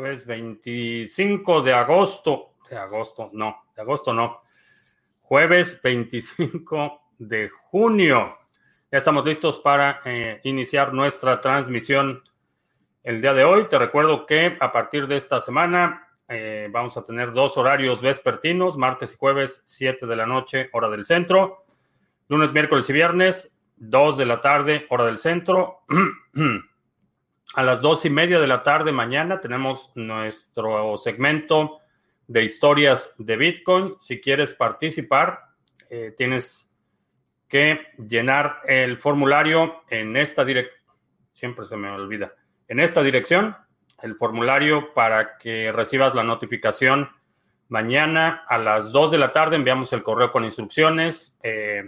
Jueves 25 de agosto. De agosto, no, de agosto no. Jueves 25 de junio. Ya estamos listos para eh, iniciar nuestra transmisión el día de hoy. Te recuerdo que a partir de esta semana eh, vamos a tener dos horarios vespertinos, martes y jueves, 7 de la noche, hora del centro. Lunes, miércoles y viernes, 2 de la tarde, hora del centro. A las dos y media de la tarde mañana tenemos nuestro segmento de historias de Bitcoin. Si quieres participar, eh, tienes que llenar el formulario en esta dirección. Siempre se me olvida. En esta dirección, el formulario para que recibas la notificación mañana a las 2 de la tarde. Enviamos el correo con instrucciones. Eh,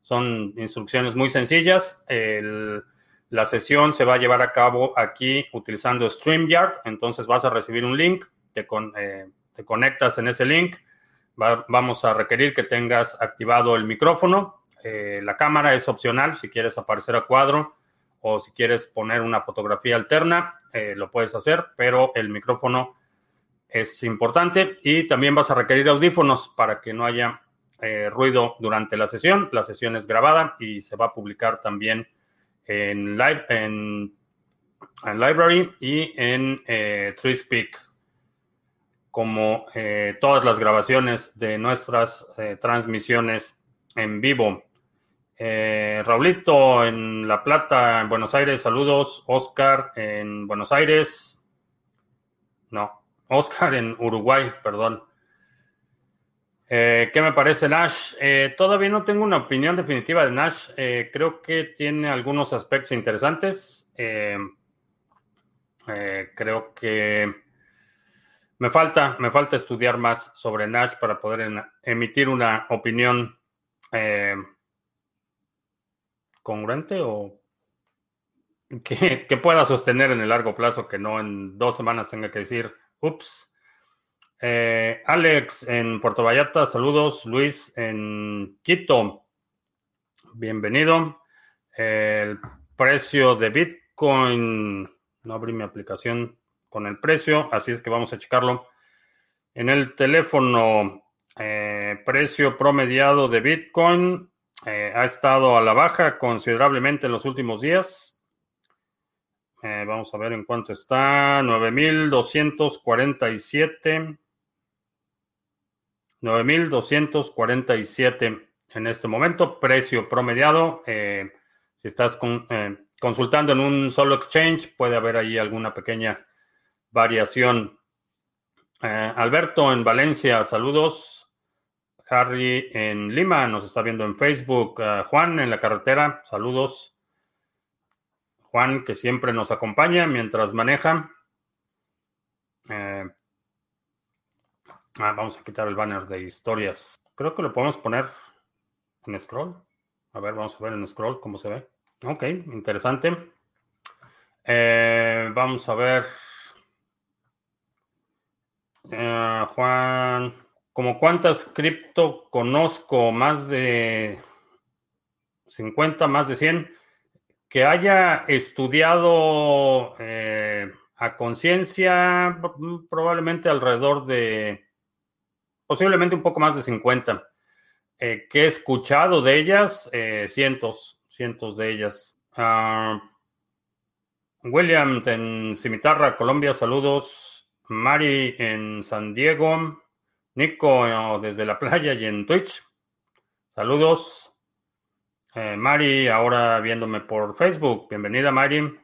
son instrucciones muy sencillas. El la sesión se va a llevar a cabo aquí utilizando StreamYard, entonces vas a recibir un link, te, eh, conectas en ese link, vamos a requerir que tengas activado el micrófono, eh, la cámara es opcional si quieres aparecer a cuadro o si quieres poner una fotografía alterna, eh, lo puedes hacer, pero el micrófono es importante. Y también vas a requerir audífonos para que no haya ruido durante la sesión. La sesión es grabada y se va a publicar también en, live, en, Library y en eh, como eh, todas las grabaciones de nuestras eh, transmisiones en vivo. Eh, Raulito en La Plata, en Buenos Aires, saludos. Oscar en Buenos Aires. No, Oscar en Uruguay, perdón. Eh, ¿Qué me parece Nash? Eh, todavía no tengo una opinión definitiva de Nash. Eh, creo que tiene algunos aspectos interesantes. creo que me falta, me falta estudiar más sobre Nash para poder emitir una opinión congruente o que pueda sostener en el largo plazo, que no en dos semanas tenga que decir, ups, eh, Alex en Puerto Vallarta, saludos. Luis en Quito, bienvenido. El precio de Bitcoin, no abrí mi aplicación con el precio, así es que vamos a checarlo. En el teléfono, eh, precio promediado de Bitcoin eh, ha estado a la baja considerablemente en los últimos días. vamos a ver en cuánto está. 9.247. 9.247 en este momento, precio promediado. Eh, si estás eh, consultando en un solo exchange, puede haber ahí alguna pequeña variación. Eh, Alberto en Valencia, saludos. Harry en Lima, nos está viendo en Facebook. Juan en la carretera, saludos. Juan, que siempre nos acompaña mientras maneja. Ah, vamos a quitar el banner de historias. Creo que lo podemos poner en scroll. A ver, vamos a ver en scroll cómo se ve. Ok, interesante. Eh, vamos a ver. Eh, Juan, ¿como cuántas cripto conozco? Más de 50, más de 100. Que haya estudiado eh, a conciencia, probablemente alrededor de posiblemente un poco más de 50. Eh, que he escuchado de ellas, eh, cientos, cientos de ellas. Uh, William en Cimitarra, Colombia, saludos. Mari en San Diego. Nico eh, desde la playa y en Twitch. Saludos. Mari, ahora viéndome por Facebook. Bienvenida, Mari.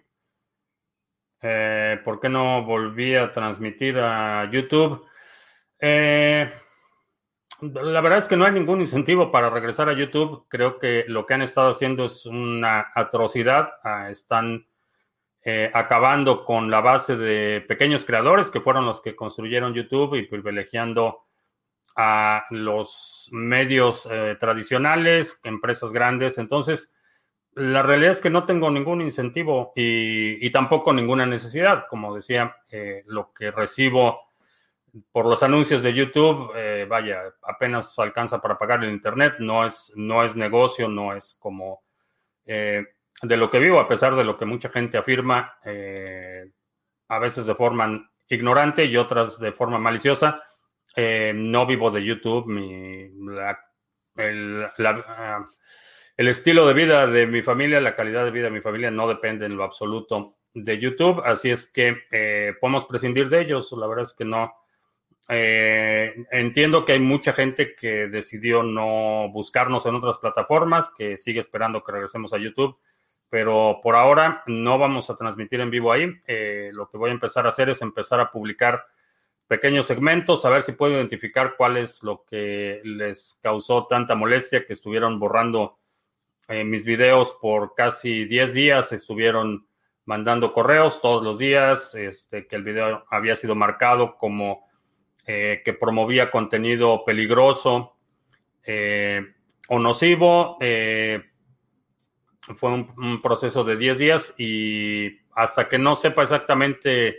¿Por qué no volví a transmitir a YouTube? Eh, la verdad es que no hay ningún incentivo para regresar a YouTube. Creo que lo que han estado haciendo es una atrocidad. Ah, están eh, acabando con la base de pequeños creadores que fueron los que construyeron YouTube y privilegiando a los medios eh, tradicionales, empresas grandes. Entonces, la realidad es que no tengo ningún incentivo y, tampoco ninguna necesidad. Como decía, eh, lo que recibo por los anuncios de YouTube, eh, vaya, apenas alcanza para pagar el Internet, no es, no es negocio, no es como eh, de lo que vivo, a pesar de lo que mucha gente afirma, eh, a veces de forma ignorante y otras de forma maliciosa. no vivo de YouTube, mi, el, ah, el estilo de vida de mi familia, la calidad de vida de mi familia no depende en lo absoluto de YouTube, así es que eh, podemos prescindir de ellos. La verdad es que no. Eh, entiendo que hay mucha gente que decidió no buscarnos en otras plataformas, que sigue esperando que regresemos a YouTube, pero por ahora no vamos a transmitir en vivo ahí. Eh, lo que voy a empezar a hacer es empezar a publicar pequeños segmentos, a ver si puedo identificar cuál es lo que les causó tanta molestia, que estuvieron borrando mis videos por casi 10 días, estuvieron mandando correos todos los días, este, que el video había sido marcado como eh, que promovía contenido peligroso eh, o nocivo. Eh, fue un, proceso de 10 días y hasta que no sepa exactamente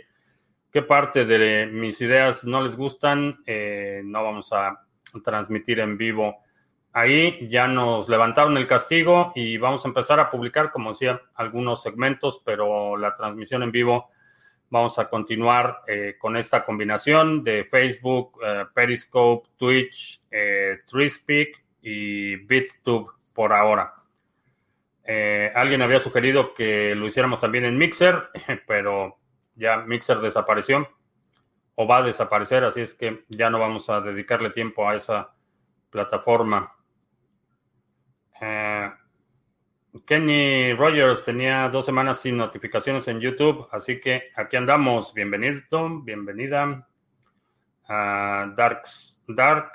qué parte de mis ideas no les gustan, no vamos a transmitir en vivo Ahí ya nos levantaron el castigo y vamos a empezar a publicar, como decía, algunos segmentos, pero la transmisión en vivo vamos a continuar eh, con esta combinación de Facebook, eh, Periscope, Twitch, eh, y BitTube por ahora. alguien había sugerido que lo hiciéramos también en Mixer, pero ya Mixer desapareció o va a desaparecer, así es que ya no vamos a dedicarle tiempo a esa plataforma. Eh, Kenny Rogers tenía dos semanas sin notificaciones en YouTube, así que aquí andamos. Bienvenido, bienvenida. a Dark, Dark.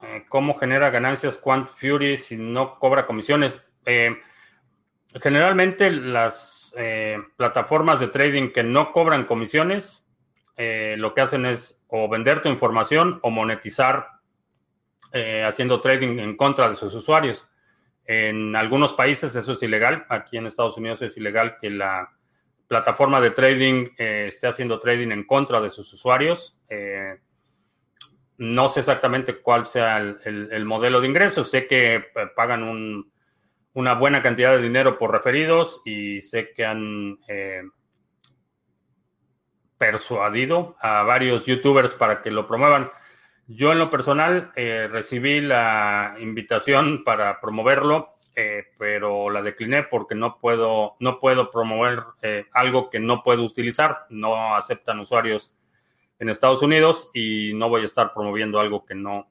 Eh, ¿Cómo genera ganancias Quant Fury si no cobra comisiones? Eh, generalmente las plataformas de trading que no cobran comisiones lo que hacen es o vender tu información o monetizar eh, haciendo trading en contra de sus usuarios. En algunos países eso es ilegal. Aquí en Estados Unidos es ilegal que la plataforma de trading eh, esté haciendo trading en contra de sus usuarios. Eh, no sé exactamente cuál sea el, modelo de ingresos. Sé que pagan una buena cantidad de dinero por referidos y sé que han persuadido a varios youtubers para que lo promuevan. Yo en lo personal eh, recibí la invitación para promoverlo, eh, pero la decliné porque no puedo, no puedo promover eh, algo que no puedo utilizar. No aceptan usuarios en Estados Unidos y no voy a estar promoviendo algo que no,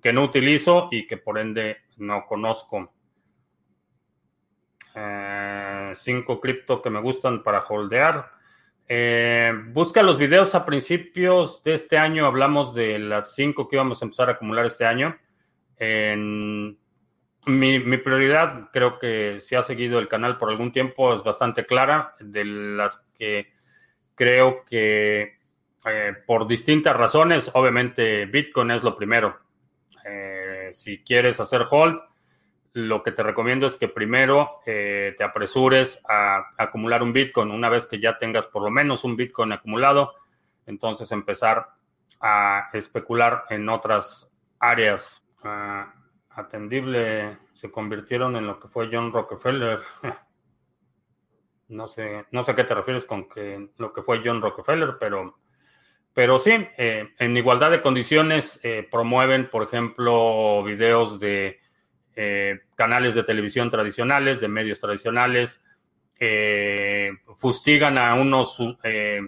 que no utilizo y que por ende no conozco. cinco cripto que me gustan para holdear. Eh, busca los videos a principios de este año. Hablamos de las cinco que íbamos a empezar a acumular este año. mi, prioridad, creo que si ha seguido el canal por algún tiempo, es bastante clara. De las que creo que eh, por distintas razones, obviamente Bitcoin es lo primero. Eh, si quieres hacer hold, lo que te recomiendo es que primero eh, te apresures a, acumular un Bitcoin. Una vez que ya tengas por lo menos un Bitcoin acumulado, entonces empezar a especular en otras áreas. Ah, atendible se convirtieron en lo que fue John Rockefeller. no sé, no sé a qué te refieres con que lo que fue John Rockefeller, pero, pero sí, eh, en igualdad de condiciones eh, promueven, por ejemplo, videos de eh, canales de televisión tradicionales, de medios tradicionales, eh, fustigan a unos eh,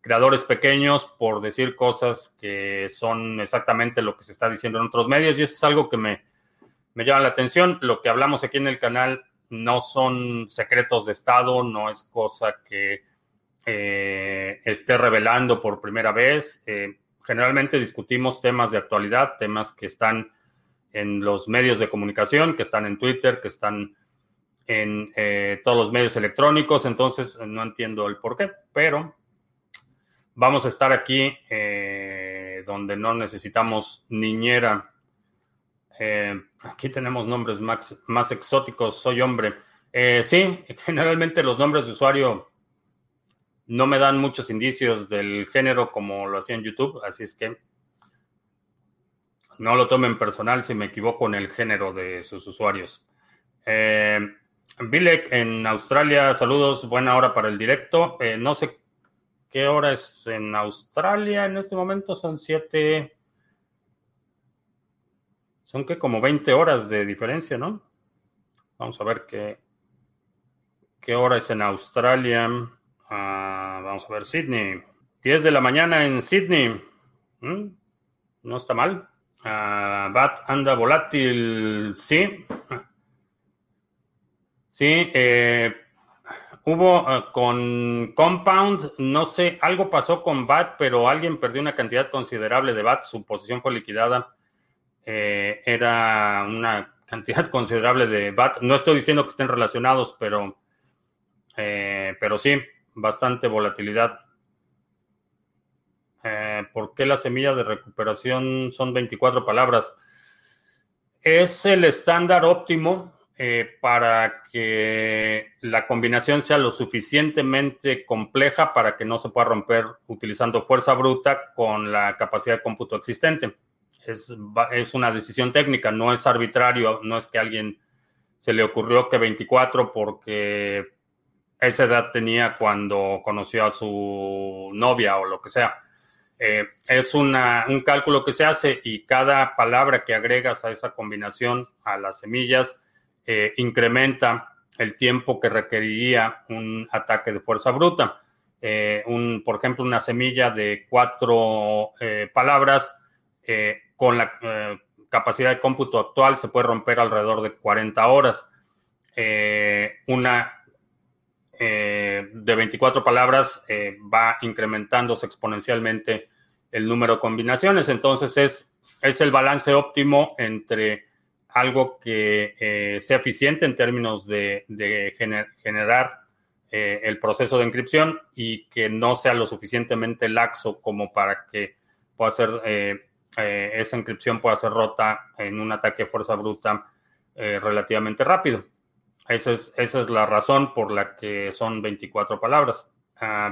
creadores pequeños por decir cosas que son exactamente lo que se está diciendo en otros medios y eso es algo que me, me llama la atención. Lo que hablamos aquí en el canal no son secretos de Estado, no es cosa que esté revelando por primera vez. generalmente discutimos temas de actualidad, temas que están en los medios de comunicación, que están en Twitter, que están en eh, todos los medios electrónicos, entonces no entiendo el por qué, pero vamos a estar aquí eh, donde no necesitamos niñera. Eh, aquí tenemos nombres más, más, exóticos, soy hombre. sí, generalmente los nombres de usuario no me dan muchos indicios del género como lo hacía en YouTube, así es que no lo tomen personal si me equivoco en el género de sus usuarios. Eh, en Australia, saludos, buena hora para el directo. Eh, no sé qué hora es en Australia en este momento, son siete, son que como 20 horas de diferencia, ¿no? Vamos a ver qué, qué hora es en Australia. Ah, vamos a ver, Sydney. 10 de la mañana en Sydney. ¿Mm? No está mal. Uh, BAT anda volátil, sí. Sí, eh, hubo eh, con Compound, no sé, algo pasó con BAT, pero alguien perdió una cantidad considerable de BAT, su posición fue liquidada. Eh, era una cantidad considerable de BAT. No estoy diciendo que estén relacionados, pero, pero sí, bastante volatilidad. ¿Por qué la semilla de recuperación son 24 palabras? Es el estándar óptimo eh, para que la combinación sea lo suficientemente compleja para que no se pueda romper utilizando fuerza bruta con la capacidad de cómputo existente. Es, es una decisión técnica, no es arbitrario, no es que a alguien se le ocurrió que 24 porque esa edad tenía cuando conoció a su novia o lo que sea. Eh, es un cálculo que se hace y cada palabra que agregas a esa combinación a las semillas eh, incrementa el tiempo que requeriría un ataque de fuerza bruta. Eh, un, por ejemplo, una semilla de cuatro palabras con la capacidad de cómputo actual se puede romper alrededor de 40 horas. una de 24 palabras va incrementándose exponencialmente el número de combinaciones. Entonces es, es el balance óptimo entre algo que eh, sea eficiente en términos de, generar eh, el proceso de encripción y que no sea lo suficientemente laxo como para que pueda ser eh, esa encripción pueda ser rota en un ataque de fuerza bruta relativamente rápido. Esa es, esa es la razón por la que son 24 palabras.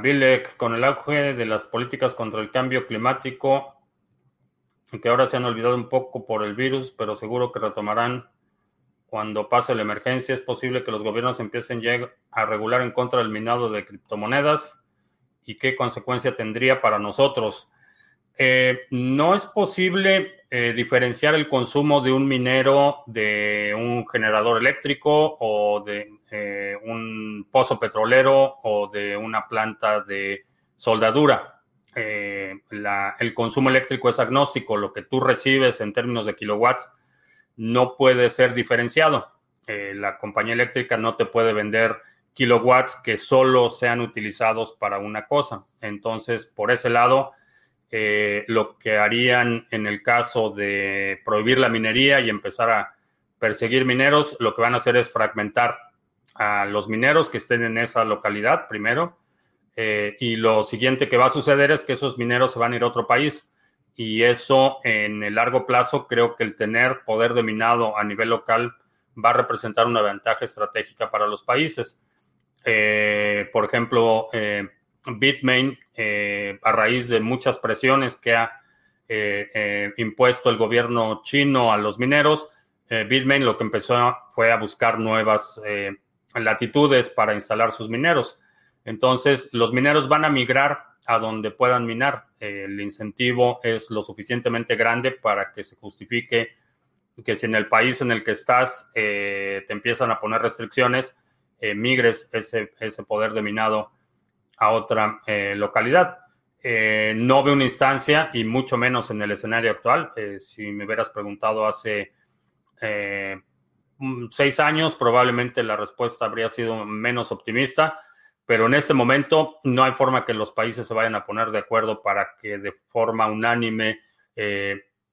Bilek, con el auge de las políticas contra el cambio climático, que ahora se han olvidado un poco por el virus, pero seguro que retomarán cuando pase la emergencia. Es posible que los gobiernos empiecen a regular en contra del minado de criptomonedas y qué consecuencia tendría para nosotros. Eh, no es posible eh, diferenciar el consumo de un minero de un generador eléctrico o de eh, un pozo petrolero o de una planta de soldadura. el consumo eléctrico es agnóstico, lo que tú recibes en términos de kilowatts no puede ser diferenciado. la compañía eléctrica no te puede vender kilowatts que solo sean utilizados para una cosa. Entonces, por ese lado, eh, lo que harían en el caso de prohibir la minería y empezar a perseguir mineros, lo que van a hacer es fragmentar a los mineros que estén en esa localidad primero. Eh, y lo siguiente que va a suceder es que esos mineros se van a ir a otro país. Y eso en el largo plazo creo que el tener poder de minado a nivel local va a representar una ventaja estratégica para los países. Eh, por ejemplo, Bitmain, eh, a raíz de muchas presiones que ha eh, eh, impuesto el gobierno chino a los mineros, Bitmain lo que empezó fue a buscar nuevas latitudes para instalar sus mineros. Entonces, los mineros van a migrar a donde puedan minar. el incentivo es lo suficientemente grande para que se justifique que si en el país en el que estás te empiezan a poner restricciones, migres ese poder de minado a otra eh, localidad. Eh, no veo una instancia y mucho menos en el escenario actual. Eh, si me hubieras preguntado hace seis años, probablemente la respuesta habría sido menos optimista, pero en este momento no hay forma que los países se vayan a poner de acuerdo para que de forma unánime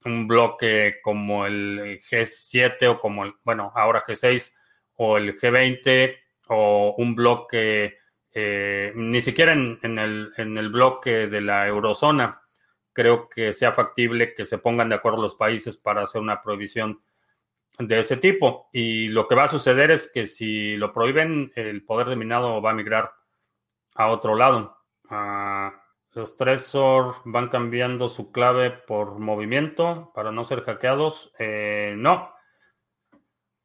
un bloque como el G7 o como el, bueno, ahora G6 o el G20 o un bloque eh, ni siquiera en, el, en el bloque de la eurozona creo que sea factible que se pongan de acuerdo los países para hacer una prohibición de ese tipo. Y lo que va a suceder es que si lo prohíben, el poder de minado va a migrar a otro lado. Ah, los Trezor van cambiando su clave por movimiento para no ser hackeados. Eh, no,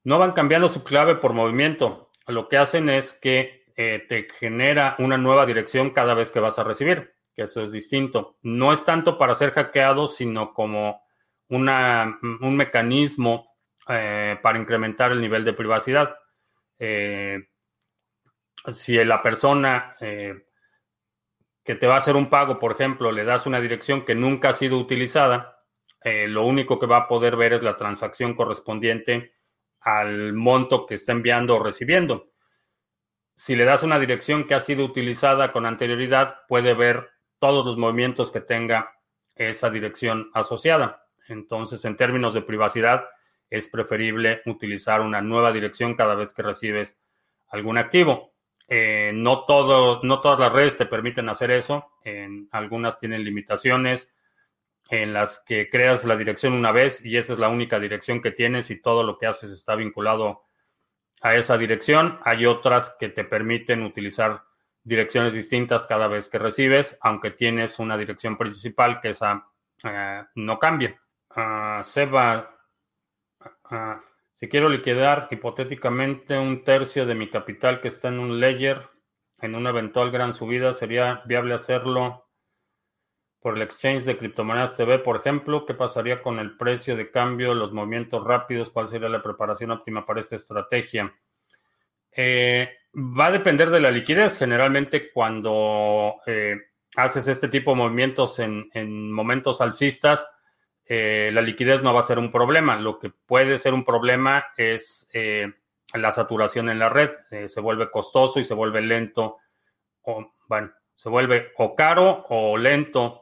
no van cambiando su clave por movimiento lo que hacen es que eh, te genera una nueva dirección cada vez que vas a recibir, que eso es distinto. No es tanto para ser hackeado, sino como una, un mecanismo eh, para incrementar el nivel de privacidad. Eh, si la persona que te va a hacer un pago, por ejemplo, le das una dirección que nunca ha sido utilizada, lo único que va a poder ver es la transacción correspondiente al monto que está enviando o recibiendo. Si le das una dirección que ha sido utilizada con anterioridad, puede ver todos los movimientos que tenga esa dirección asociada. Entonces, en términos de privacidad, es preferible utilizar una nueva dirección cada vez que recibes algún activo. Eh, no, todo, no todas las redes te permiten hacer eso. En, algunas tienen limitaciones en las que creas la dirección una vez y esa es la única dirección que tienes y todo lo que haces está vinculado a esa dirección. Hay otras que te permiten utilizar direcciones distintas cada vez que recibes, aunque tienes una dirección principal que esa eh, no cambia. Uh, Seba, uh, si quiero liquidar hipotéticamente un tercio de mi capital que está en un ledger en una eventual gran subida, ¿sería viable hacerlo por el exchange de criptomonedas TV, por ejemplo, ¿qué pasaría con el precio de cambio, los movimientos rápidos? ¿Cuál sería la preparación óptima para esta estrategia? Eh, va a depender de la liquidez. Generalmente cuando eh, haces este tipo de movimientos en, momentos alcistas, eh, la liquidez no va a ser un problema. Lo que puede ser un problema es la saturación en la red. se vuelve costoso y se vuelve lento. O, bueno, se vuelve o caro o lento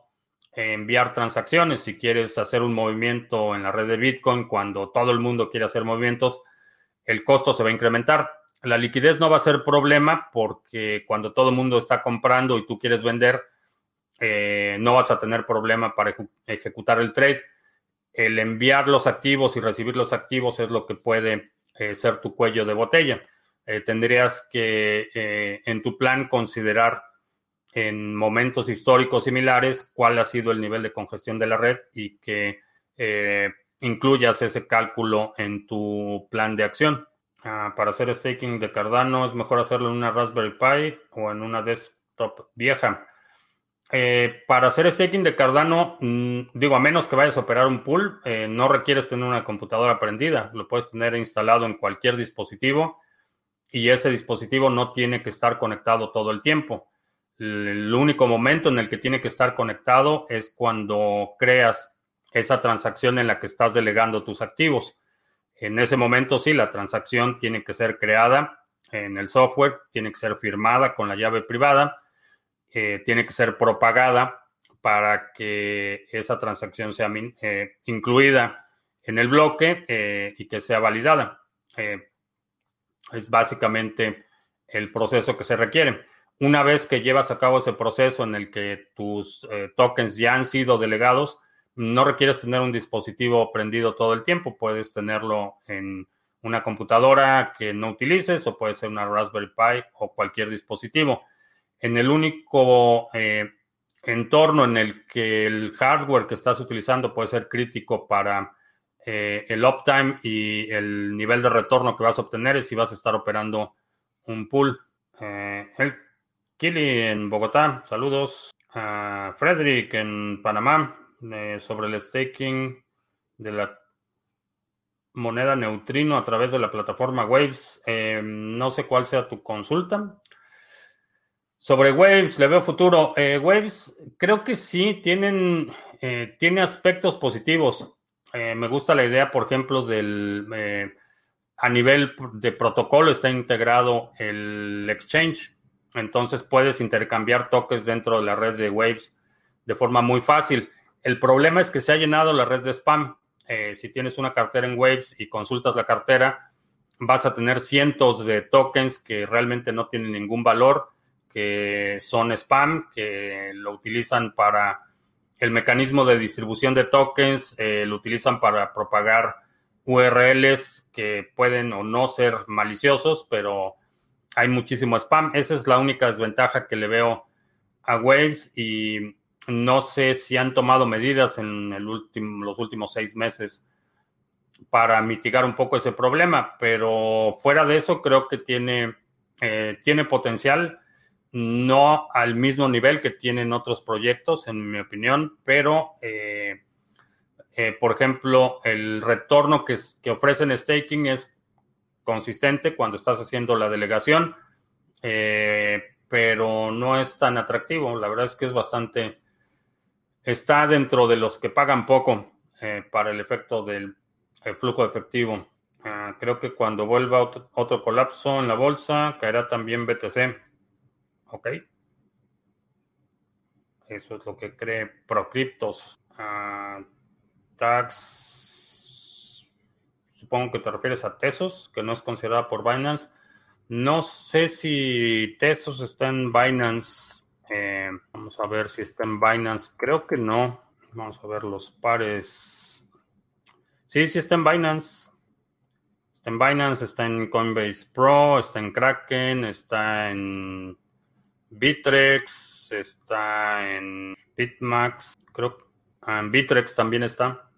enviar transacciones. Si quieres hacer un movimiento en la red de Bitcoin, cuando todo el mundo quiere hacer movimientos, el costo se va a incrementar. La liquidez no va a ser problema porque cuando todo el mundo está comprando y tú quieres vender, eh, no vas a tener problema para ejecutar el trade. El enviar los activos y recibir los activos es lo que puede eh, ser tu cuello de botella. Eh, tendrías que en tu plan considerar en momentos históricos similares cuál ha sido el nivel de congestión de la red y que eh, incluyas ese cálculo en tu plan de acción. Ah, para hacer staking de Cardano es mejor hacerlo en una Raspberry Pi o en una desktop vieja. Eh, para hacer staking de Cardano, mm, digo, a menos que vayas a operar un pool, eh, no requieres tener una computadora prendida. Lo puedes tener instalado en cualquier dispositivo y ese dispositivo no tiene que estar conectado todo el tiempo. El único momento en el que tiene que estar conectado es cuando creas esa transacción en la que estás delegando tus activos. En ese momento sí, la transacción tiene que ser creada en el software, tiene que ser firmada con la llave privada, eh, tiene que ser propagada para que esa transacción sea eh, incluida en el bloque eh, y que sea validada. es básicamente el proceso que se requiere. Una vez que llevas a cabo ese proceso en el que tus eh, tokens ya han sido delegados, no requieres tener un dispositivo prendido todo el tiempo. Puedes tenerlo en una computadora que no utilices o puede ser una Raspberry Pi o cualquier dispositivo. En el único eh, entorno en el que el hardware que estás utilizando puede ser crítico para eh, el uptime y el nivel de retorno que vas a obtener es si vas a estar operando un pool. el Kili en Bogotá, saludos. A Frederick en Panamá eh, sobre el staking de la moneda neutrino a través de la plataforma Waves. Eh, no sé cuál sea tu consulta. Sobre Waves, le veo futuro. Eh, Waves, creo que sí, tienen, tiene aspectos positivos. me gusta la idea, por ejemplo, del a nivel de protocolo está integrado el exchange. Entonces puedes intercambiar tokens dentro de la red de Waves de forma muy fácil. El problema es que se ha llenado la red de spam. Eh, si tienes una cartera en Waves y consultas la cartera, vas a tener cientos de tokens que realmente no tienen ningún valor, que son spam, que lo utilizan para el mecanismo de distribución de tokens, eh, lo utilizan para propagar URLs que pueden o no ser maliciosos, pero hay muchísimo spam. Esa es la única desventaja que le veo a Waves y no sé si han tomado medidas en los últimos seis meses para mitigar un poco ese problema, pero fuera de eso creo que tiene, eh, tiene potencial, no al mismo nivel que tienen otros proyectos, en mi opinión, pero, eh, eh, por ejemplo, el retorno que, que, ofrecen staking es consistente cuando estás haciendo la delegación, pero no es tan atractivo. La verdad es que es bastante, está dentro de los que pagan poco para el efecto del el flujo efectivo. Ah, creo que cuando vuelva otro, colapso en la bolsa, caerá también BTC. Ok. Eso es lo que cree Procryptos. Uh, tax. Supongo que te refieres a Tesos, que no es considerada por Binance. No sé si Tesos está en Binance. Eh, vamos a ver si está en Binance. Creo que no. Vamos a ver los pares. Sí, sí está en Binance. Está en Binance, está en Coinbase Pro, está en Kraken, está en Bitrex, está en Bitmax, creo que ah, en Bitrex también está.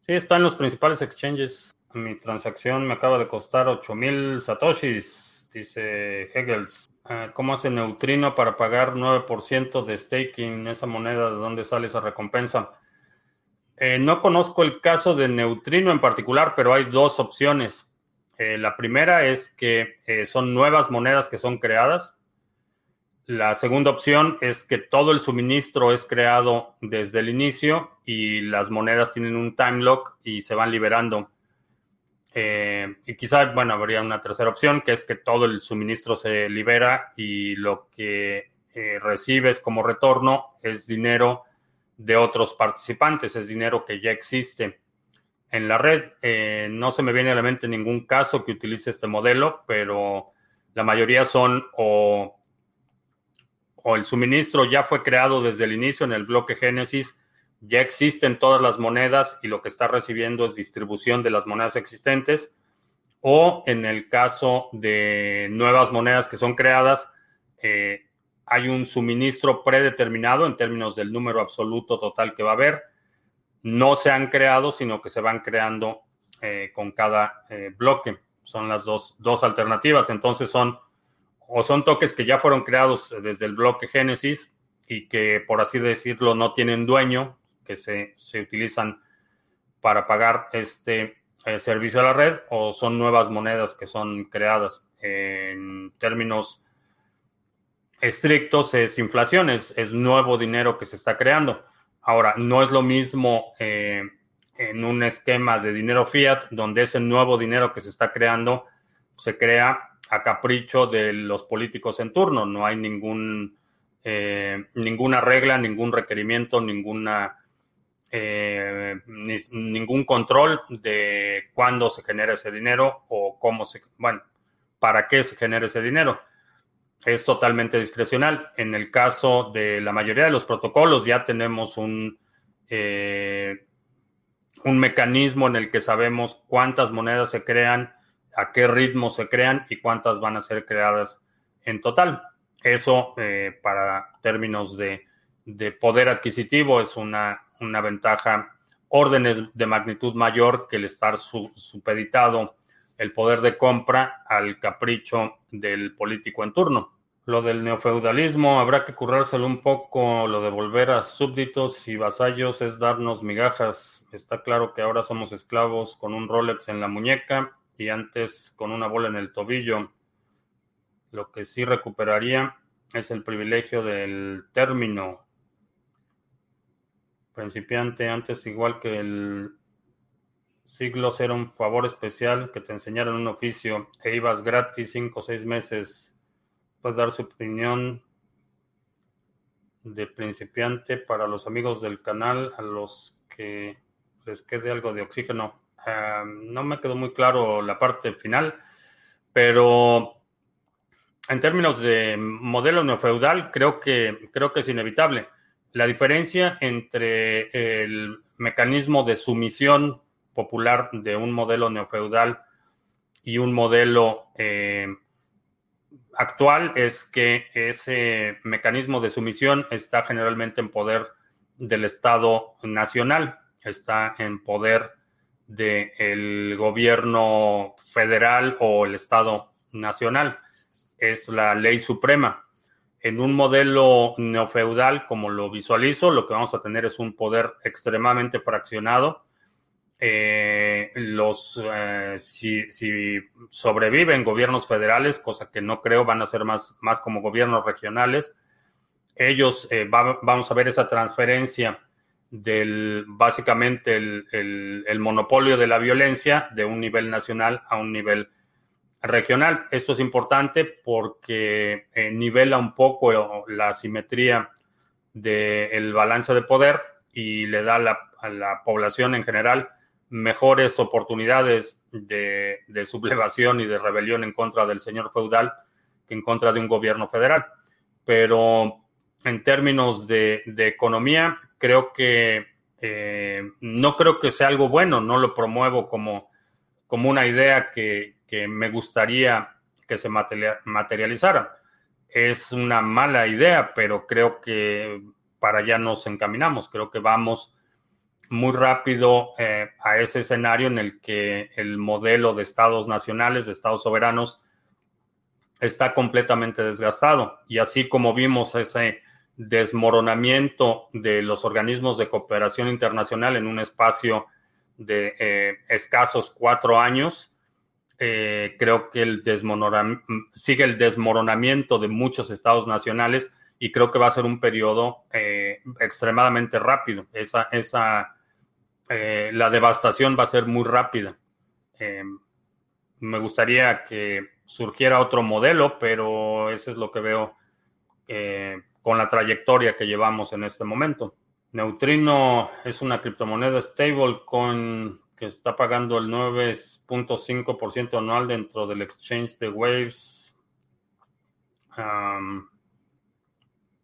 Sí, está en los principales exchanges. Mi transacción me acaba de costar 8000 satoshis, dice Hegels. Ah, ¿Cómo hace Neutrino para pagar 9% de staking? Esa moneda, ¿de dónde sale esa recompensa? Eh, no conozco el caso de Neutrino en particular, pero hay dos opciones. Eh, la primera es que eh, son nuevas monedas que son creadas. La segunda opción es que todo el suministro es creado desde el inicio y las monedas tienen un time lock y se van liberando. Y quizá, bueno, habría una tercera opción, que es que todo el suministro se libera y lo que recibes como retorno es dinero de otros participantes, es dinero que ya existe en la red. Eh, no se me viene a la mente ningún caso que utilice este modelo, pero la mayoría son o, o el suministro ya fue creado desde el inicio en el bloque Génesis, ya existen todas las monedas y lo que está recibiendo es distribución de las monedas existentes, o en el caso de nuevas monedas que son creadas, eh, hay un suministro predeterminado en términos del número absoluto total que va a haber. No se han creado, sino que se van creando eh, con cada eh, bloque. Son las dos, dos, alternativas. Entonces son o son toques que ya fueron creados desde el bloque Génesis y que, por así decirlo, no tienen dueño, que se, se utilizan para pagar este eh, servicio a la red, o son nuevas monedas que son creadas en términos estrictos es inflación, es, nuevo dinero que se está creando. Ahora, no es lo mismo eh, en un esquema de dinero fiat, donde ese nuevo dinero que se está creando se crea a capricho de los políticos en turno. No hay ningún, eh, ninguna regla, ningún requerimiento, ninguna, eh, ningún control de cuándo se genera ese dinero o cómo se, bueno, para qué se genera ese dinero es totalmente discrecional. En el caso de la mayoría de los protocolos ya tenemos un, eh, un mecanismo en el que sabemos cuántas monedas se crean, a qué ritmo se crean y cuántas van a ser creadas en total. Eso eh, para términos de, poder adquisitivo es una, una, ventaja, órdenes de magnitud mayor que el estar supeditado el poder de compra al capricho del político en turno. Lo del neofeudalismo, habrá que currárselo un poco, lo de volver a súbditos y vasallos es darnos migajas. Está claro que ahora somos esclavos con un Rolex en la muñeca y antes con una bola en el tobillo. Lo que sí recuperaría es el privilegio del término. Principiante, antes igual que el siglos era un favor especial que te enseñaran un oficio e ibas gratis cinco o seis meses. Puedes dar su opinión de principiante para los amigos del canal, a los que les quede algo de oxígeno. Ah, no me quedó muy claro la parte final, pero en términos de modelo neofeudal, creo que, creo que es inevitable. La diferencia entre el mecanismo de sumisión popular de un modelo neofeudal y un modelo eh, actual es que ese mecanismo de sumisión está generalmente en poder del Estado nacional, está en poder del gobierno federal o el Estado nacional. Es la ley suprema. En un modelo neofeudal, como lo visualizo, lo que vamos a tener es un poder extremadamente fraccionado. Eh, los eh, si, sobreviven gobiernos federales, cosa que no creo, van a ser más, más como gobiernos regionales. Ellos eh, vamos a ver esa transferencia del básicamente el, monopolio de la violencia de un nivel nacional a un nivel regional. Esto es importante porque eh, nivela un poco la simetría del balance de poder y le da a la población en general mejores oportunidades de, sublevación y de rebelión en contra del señor feudal que en contra de un gobierno federal. Pero en términos de, economía, creo que eh, no creo que sea algo bueno, no lo promuevo como, como una idea que, me gustaría que se materializara. Es una mala idea, pero creo que para allá nos encaminamos. Creo que vamos muy rápido eh, a ese escenario en el que el modelo de estados nacionales, de estados soberanos, está completamente desgastado. Y así como vimos ese desmoronamiento de los organismos de cooperación internacional en un espacio de eh, escasos cuatro años. Eh, creo que el sigue el desmoronamiento de muchos estados nacionales y creo que va a ser un periodo eh, extremadamente rápido. Esa, esa, la devastación va a ser muy rápida. me gustaría que surgiera otro modelo, pero eso es lo que veo con la trayectoria que llevamos en este momento. Neutrino es una criptomoneda stable con que está pagando el 9.5% anual dentro del exchange de Waves.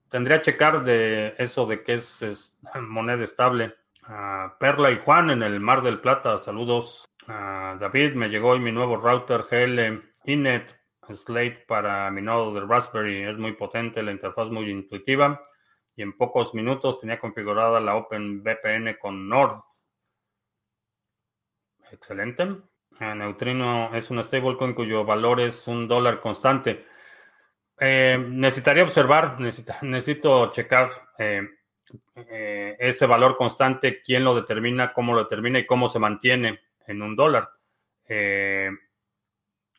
tendría que checar de eso de que es, moneda estable. Ah, Perla y Juan en el Mar del Plata, saludos. Ah, David, me llegó hoy mi nuevo router GL Inet Slate para mi nodo de Raspberry es muy potente, la interfaz muy intuitiva y en pocos minutos tenía configurada la OpenVPN con Nord. Excelente. Ah, Neutrino es un stablecoin cuyo valor es un dólar constante. Eh, necesitaría observar, necesito checar eh, eh, ese valor constante, quién lo determina, cómo lo determina y cómo se mantiene en un dólar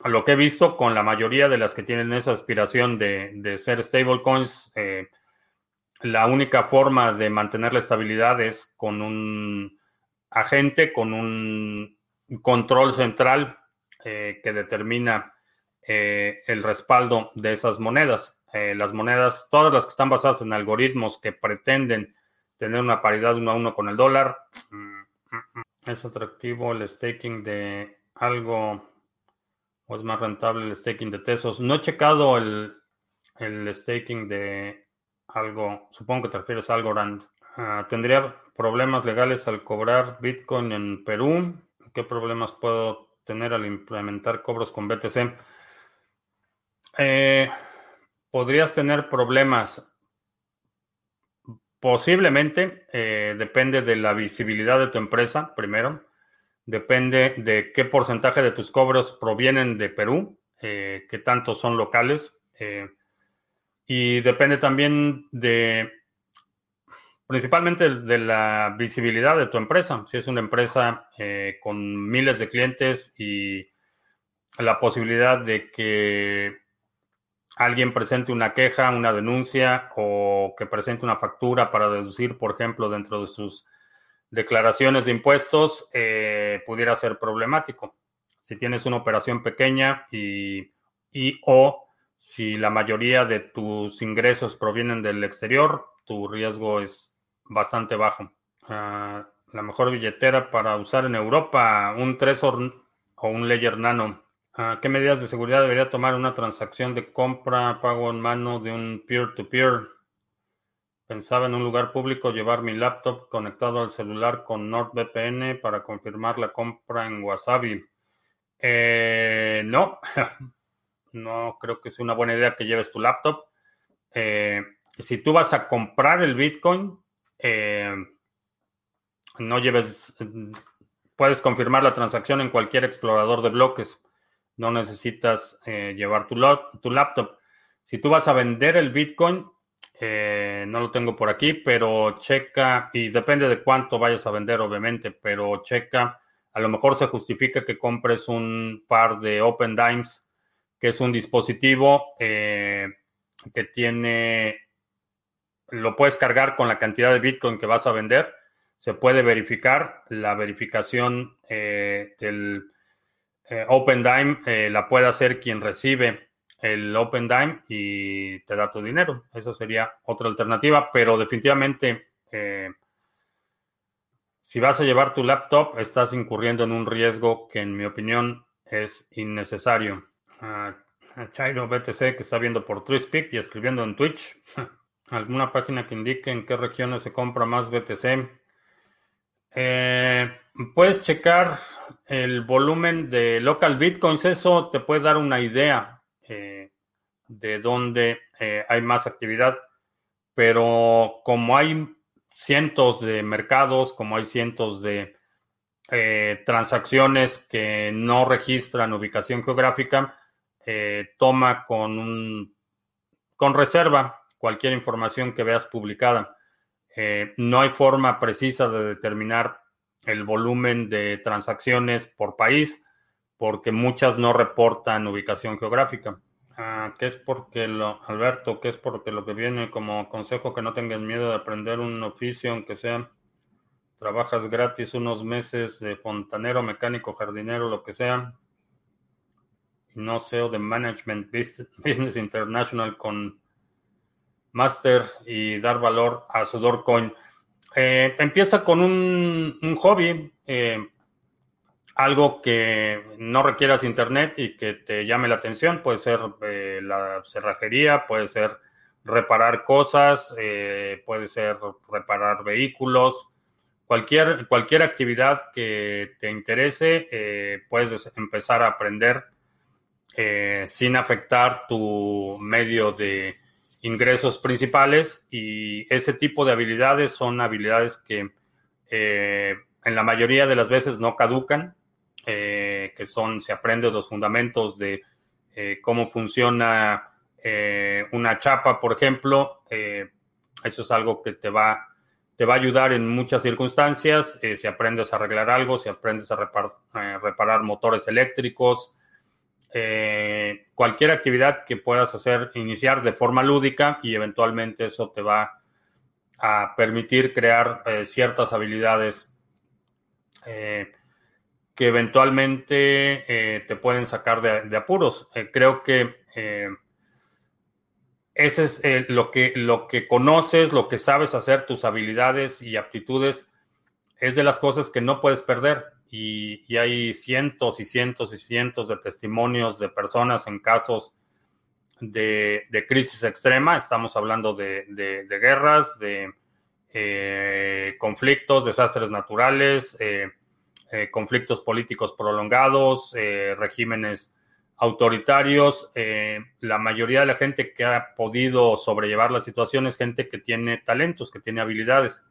lo que he visto con la mayoría de las que tienen esa aspiración de, ser stablecoins, la única forma de mantener la estabilidad es con un agente, con un control central eh, que determina eh, el respaldo de esas monedas. las monedas, todas las que están basadas en algoritmos que pretenden tener una paridad uno a uno con el dólar, mm, mm, mm, es atractivo el staking de algo ¿O es más rentable el staking de Tesos? No he checado el, staking de algo, supongo que te refieres a Algorand. Ah, ¿Tendría problemas legales al cobrar Bitcoin en Perú? ¿Qué problemas puedo tener al implementar cobros con BTC? Eh, podrías tener problemas. Posiblemente, eh, depende de la visibilidad de tu empresa, primero depende de qué porcentaje de tus cobros provienen de Perú, eh, qué tantos son locales, eh, y depende también de, principalmente de la visibilidad de tu empresa. Si es una empresa eh, con miles de clientes y la posibilidad de que alguien presente una queja, una denuncia o que presente una factura para deducir, por ejemplo, dentro de sus declaraciones de impuestos eh, pudiera ser problemático. Si tienes una operación pequeña y, o si la mayoría de tus ingresos provienen del exterior, tu riesgo es bastante bajo. La mejor billetera para usar en Europa, un Trezor o un Ledger Nano. Ah, ¿Qué medidas de seguridad debería tomar una transacción de compra, pago en mano de un peer-to-peer? peer to peer Pensaba en un lugar público llevar mi laptop conectado al celular con NordVPN para confirmar la compra en Wasabi. Eh, no, no creo que sea una buena idea que lleves tu laptop. Eh, si tú vas a comprar el Bitcoin, eh, no lleves puedes confirmar la transacción en cualquier explorador de bloques. No necesitas eh, llevar tu, laptop. Si tú vas a vender el Bitcoin, eh, no lo tengo por aquí, pero checa, y depende de cuánto vayas a vender, obviamente, pero checa, a lo mejor se justifica que compres un par de Open Dimes, que es un dispositivo que tiene, lo puedes cargar con la cantidad de Bitcoin que vas a vender se puede verificar. La verificación eh, del eh, Open Dime eh, la puede hacer quien recibe el Open Dime y te da tu dinero. Esa sería otra alternativa, pero definitivamente si vas a llevar tu laptop estás incurriendo en un riesgo que en mi opinión es innecesario. Uh, Chairo BTC que está viendo por TwitchPic y escribiendo en Twitch. ¿Alguna página que indique en qué regiones se compra más BTC? Eh, puedes checar el volumen de local bitcoins, eso te puede dar una idea eh, de dónde eh, hay más actividad, pero como hay cientos de mercados, como hay cientos de transacciones que no registran ubicación geográfica, toma con, un, con reserva cualquier información que veas publicada. Eh, no hay forma precisa de determinar el volumen de transacciones por país porque muchas no reportan ubicación geográfica. Ah, ¿Qué es porque lo, Alberto, qué es porque lo que viene como consejo que no tengan miedo de aprender un oficio, aunque sea trabajas gratis unos meses de fontanero, mecánico, jardinero, lo que sea, no sé, o de Management Business International con Master y dar valor a su Dogecoin. Eh, empieza con un, hobby, eh, algo que no requieras internet y que te llame la atención. Puede ser eh, la cerrajería, puede ser reparar cosas, puede ser reparar vehículos. Cualquier, cualquier actividad que te interese, puedes empezar a aprender sin afectar tu medio de ingresos principales y ese tipo de habilidades son habilidades que eh, en la mayoría de las veces no caducan, eh, que son, se aprende los fundamentos de eh, cómo funciona una chapa, por ejemplo, eso es algo que te va, te va a ayudar en muchas circunstancias, si aprendes a arreglar algo, si aprendes a reparar motores eléctricos, eh, cualquier actividad que puedas hacer, iniciar de forma lúdica y eventualmente eso te va a permitir crear eh, ciertas habilidades eh, que eventualmente te pueden sacar de, apuros. creo que ese es lo, que, lo que conoces, lo que sabes hacer, tus habilidades y aptitudes, es de las cosas que no puedes perder y, hay cientos y cientos y cientos de testimonios de personas en casos de, crisis extrema. Estamos hablando de, guerras, de eh, conflictos, desastres naturales, eh, eh, conflictos políticos prolongados, regímenes autoritarios. la mayoría de la gente que ha podido sobrellevar la situación es gente que tiene talentos, que tiene habilidades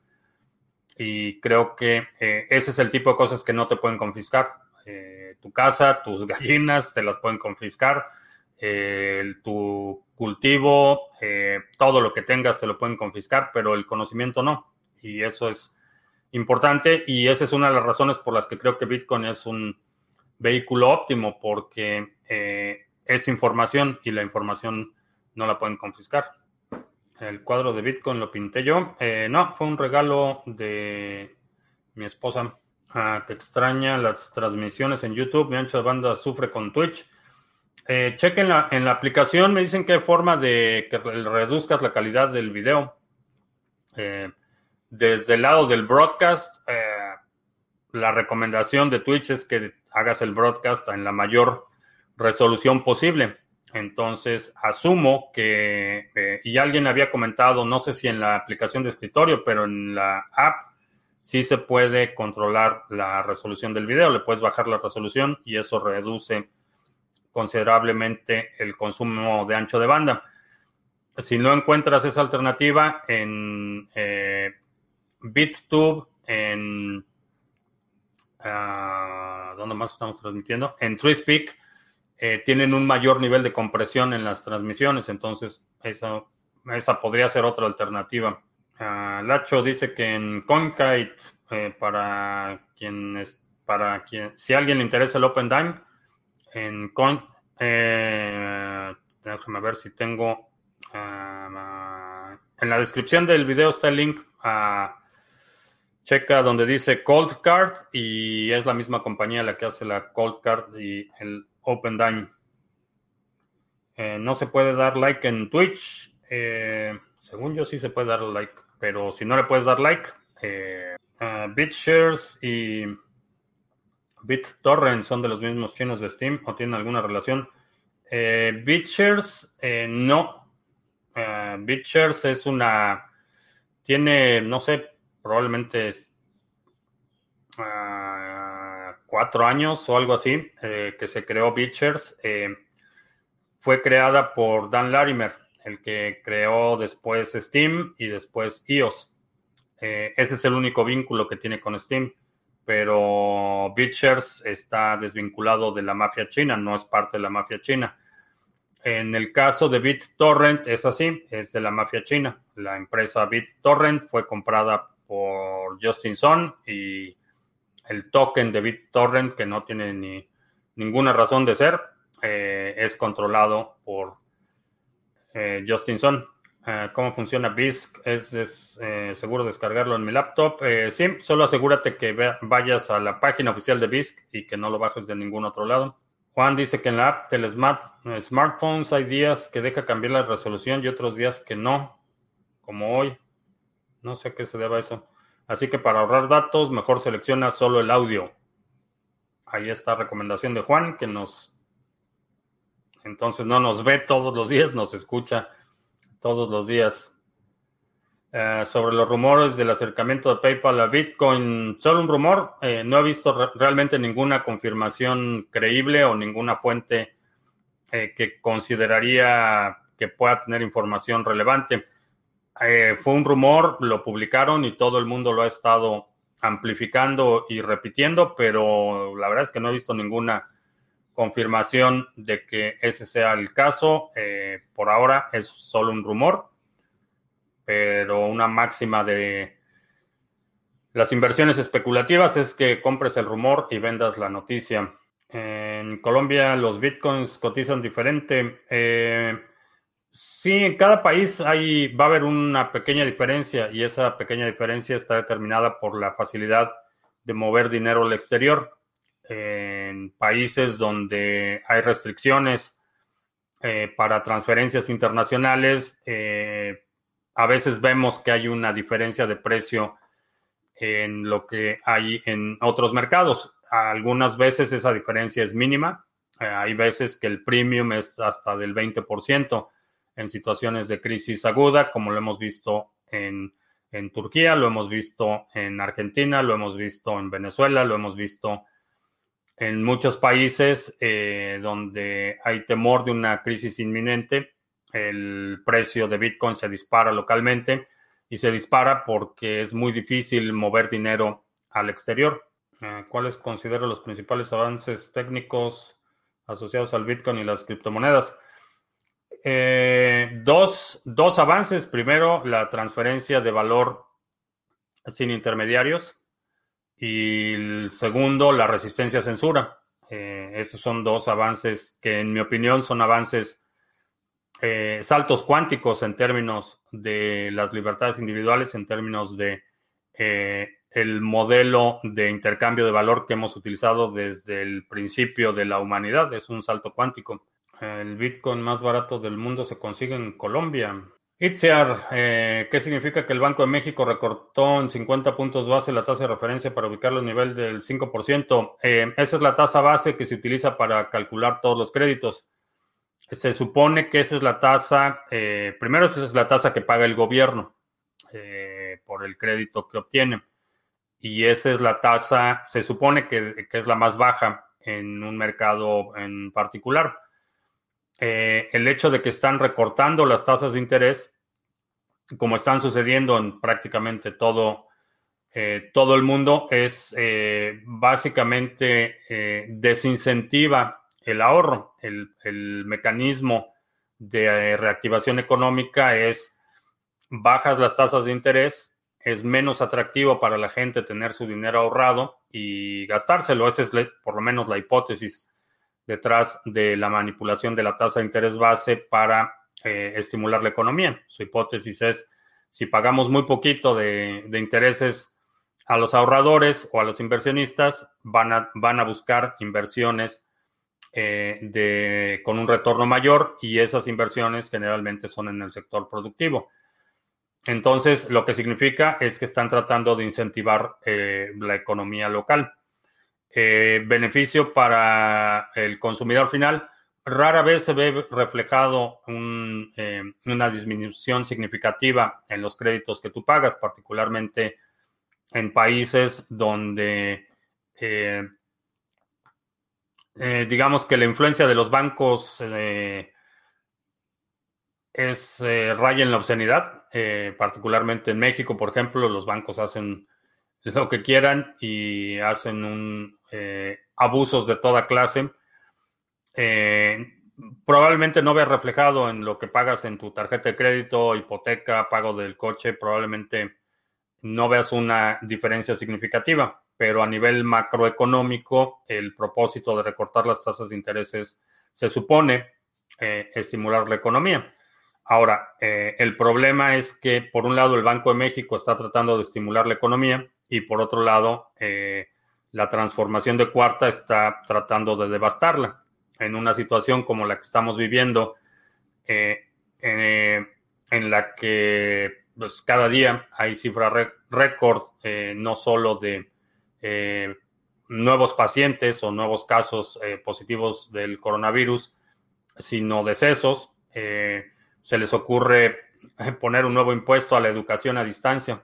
y creo que eh, ese es el tipo de cosas que no te pueden confiscar. Eh, tu casa, tus gallinas te las pueden confiscar, eh, tu cultivo, todo lo que tengas te lo pueden confiscar, pero el conocimiento no. Y eso es importante y esa es una de las razones por las que creo que Bitcoin es un vehículo óptimo porque es información y la información no la pueden confiscar. El cuadro de Bitcoin lo pinté yo. Eh, no, fue un regalo de mi esposa ah, que extraña las transmisiones en YouTube. Mi ancho de banda sufre con Twitch. Eh, chequen la, en la aplicación, me dicen que forma de que reduzcas la calidad del video. Eh, desde el lado del broadcast, eh, la recomendación de Twitch es que hagas el broadcast en la mayor resolución posible. Entonces, asumo que, eh, y alguien había comentado, no sé si en la aplicación de escritorio, pero en la app sí se puede controlar la resolución del video, le puedes bajar la resolución y eso reduce considerablemente el consumo de ancho de banda. Si no encuentras esa alternativa en eh, BitTube, en uh, ¿dónde más estamos transmitiendo? En TreeSpeak eh, tienen un mayor nivel de compresión en las transmisiones, entonces esa, esa podría ser otra alternativa. Uh, Lacho dice que en CoinKite, eh, para quien es, para quien, si alguien le interesa el Open Dime, en Coin, eh, déjame ver si tengo, uh, en la descripción del video está el link a checa donde dice Cold Card y es la misma compañía la que hace la Cold Card y el Open Dime. Eh, no se puede dar like en Twitch. Eh, según yo sí se puede dar like, pero si no le puedes dar like, eh, uh, BitShares y BitTorrent son de los mismos chinos de Steam o tienen alguna relación. Eh, BitShares no. BitShares es una tiene, no sé, probablemente uh, cuatro años o algo así, eh, que se creó BitShares. Eh, fue creada por Dan Larimer, el que creó después Steam y después iOS. Eh, ese es el único vínculo que tiene con Steam, pero BitShares está desvinculado de la mafia china, no es parte de la mafia china. En el caso de BitTorrent es así, es de la mafia china. La empresa BitTorrent fue comprada por Justin Sun y el token de BitTorrent, que no tiene ni ninguna razón de ser, eh, es controlado por eh, Justin Sun. Eh, ¿Cómo funciona BISC? ¿Es, es eh, seguro descargarlo en mi laptop? Sí, solo asegúrate que vayas a la página oficial de BISC y que no lo bajes de ningún otro lado. Juan dice que en la app del smart, smartphones hay días que deja cambiar la resolución y otros días que no, como hoy. No sé a qué se deba eso. Así que para ahorrar datos, mejor selecciona solo el audio. Ahí está recomendación de Juan, que nos... Entonces no nos ve todos los días, nos escucha todos los días. Eh, sobre los rumores del acercamiento de PayPal a Bitcoin, solo un rumor. Eh, no he visto re realmente ninguna confirmación creíble o ninguna fuente eh, que consideraría que pueda tener información relevante. Eh, fue un rumor, lo publicaron y todo el mundo lo ha estado amplificando y repitiendo, pero la verdad es que no he visto ninguna confirmación de que ese sea el caso. Eh, por ahora es solo un rumor pero una máxima de las inversiones especulativas es que compres el rumor y vendas la noticia. En Colombia los bitcoins cotizan diferente. Eh, sí, en cada país hay, va a haber una pequeña diferencia y esa pequeña diferencia está determinada por la facilidad de mover dinero al exterior. En países donde hay restricciones eh, para transferencias internacionales, eh, a veces vemos que hay una diferencia de precio en lo que hay en otros mercados. Algunas veces esa diferencia es mínima. Eh, hay veces que el premium es hasta del 20% en situaciones de crisis aguda, como lo hemos visto en, en, Turquía, lo hemos visto en Argentina, lo hemos visto en Venezuela, lo hemos visto en muchos países eh, donde hay temor de una crisis inminente el precio de Bitcoin se dispara localmente y se dispara porque es muy difícil mover dinero al exterior. Eh, ¿Cuáles considero los principales avances técnicos asociados al Bitcoin y las criptomonedas? Eh, dos, dos, avances. Primero, la transferencia de valor sin intermediarios. Y el segundo, la resistencia a censura. Eh, esos son dos avances que, en mi opinión, son avances eh, saltos cuánticos en términos de las libertades individuales, en términos de el modelo de intercambio de valor que hemos utilizado desde el principio de la humanidad. Es un salto cuántico. El Bitcoin más barato del mundo se consigue en Colombia. Itziar, eh, ¿qué significa que el Banco de México recortó en 50 puntos base la tasa de referencia para ubicarlo a nivel del 5%? Eh, esa es la tasa base que se utiliza para calcular todos los créditos. Se supone que esa es la tasa, eh, primero esa es la tasa que paga el gobierno por el crédito que obtiene. Y esa es la tasa, se supone que, que es la más baja en un mercado en particular. Eh, el hecho de que están recortando las tasas de interés, como están sucediendo en prácticamente todo eh, todo el mundo es eh, básicamente desincentiva el ahorro. El, el, mecanismo de reactivación económica es bajas las tasas de interés, es menos atractivo para la gente tener su dinero ahorrado y gastárselo. Esa es por lo menos la hipótesis detrás de la manipulación de la tasa de interés base para eh, estimular la economía. Su hipótesis es, si pagamos muy poquito de, intereses a los ahorradores o a los inversionistas, van a, van a buscar inversiones eh, de, con un retorno mayor y esas inversiones generalmente son en el sector productivo. Entonces, lo que significa es que están tratando de incentivar eh, la economía local. Eh, beneficio para el consumidor final, rara vez se ve reflejado eh, una disminución significativa en los créditos que tú pagas, particularmente en países donde digamos que la influencia de los bancos es raya en la obscenidad. Eh, particularmente en México, por ejemplo, los bancos hacen lo que quieran y hacen un, eh, abusos de toda clase. Eh, probablemente no veas reflejado en lo que pagas en tu tarjeta de crédito, hipoteca, pago del coche, probablemente no veas una diferencia significativa, pero a nivel macroeconómico, el propósito de recortar las tasas de intereses se supone estimular la economía. Ahora, eh, el problema es que por un lado el Banco de México está tratando de estimular la economía y por otro lado eh, la transformación de cuarta está tratando de devastarla. En una situación como la que estamos viviendo, eh, en la que pues, cada día hay cifras récord, no solo de nuevos pacientes o nuevos casos positivos del coronavirus, sino decesos se les ocurre poner un nuevo impuesto a la educación a distancia.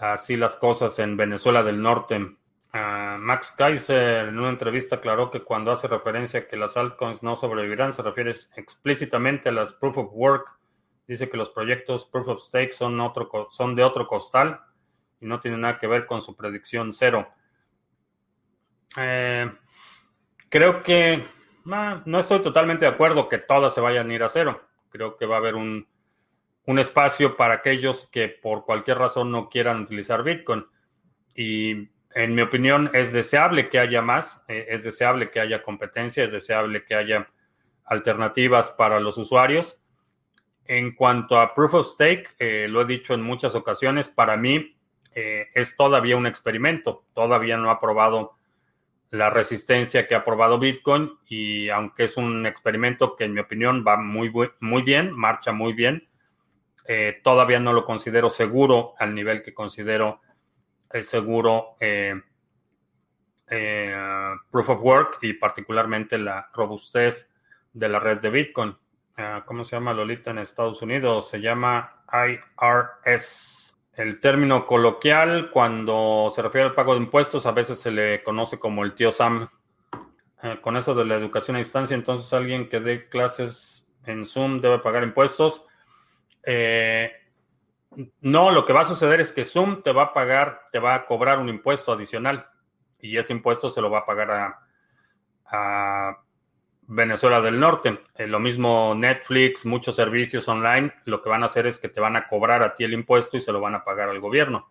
Así las cosas en Venezuela del Norte. Ah, Max Kaiser en una entrevista aclaró que cuando hace referencia a que las altcoins no sobrevivirán, se refiere explícitamente a las proof of work. Dice que los proyectos proof of stake son, otro, son de otro costal y no tienen nada que ver con su predicción cero. Eh, creo que no estoy totalmente de acuerdo que todas se vayan a ir a cero. Creo que va a haber un, espacio para aquellos que por cualquier razón no quieran utilizar Bitcoin. Y en mi opinión es deseable que haya más, eh, es deseable que haya competencia, es deseable que haya alternativas para los usuarios. En cuanto a Proof of Stake, eh, lo he dicho en muchas ocasiones, para mí eh, es todavía un experimento, todavía no ha probado la resistencia que ha probado Bitcoin y aunque es un experimento que en mi opinión va muy, muy bien, marcha muy bien, eh, todavía no lo considero seguro al nivel que considero el seguro eh, eh, Proof of Work y particularmente la robustez de la red de Bitcoin. Ah, ¿Cómo se llama Lolita en Estados Unidos? Se llama IRS. El término coloquial, cuando se refiere al pago de impuestos, a veces se le conoce como el tío Sam. Eh, con eso de la educación a distancia, entonces alguien que dé clases en Zoom debe pagar impuestos. Eh, no, lo que va a suceder es que Zoom te va a pagar, te va a cobrar un impuesto adicional y ese impuesto se lo va a pagar a Venezuela del Norte. Eh, lo mismo Netflix, muchos servicios online, lo que van a hacer es que te van a cobrar a ti el impuesto y se lo van a pagar al gobierno.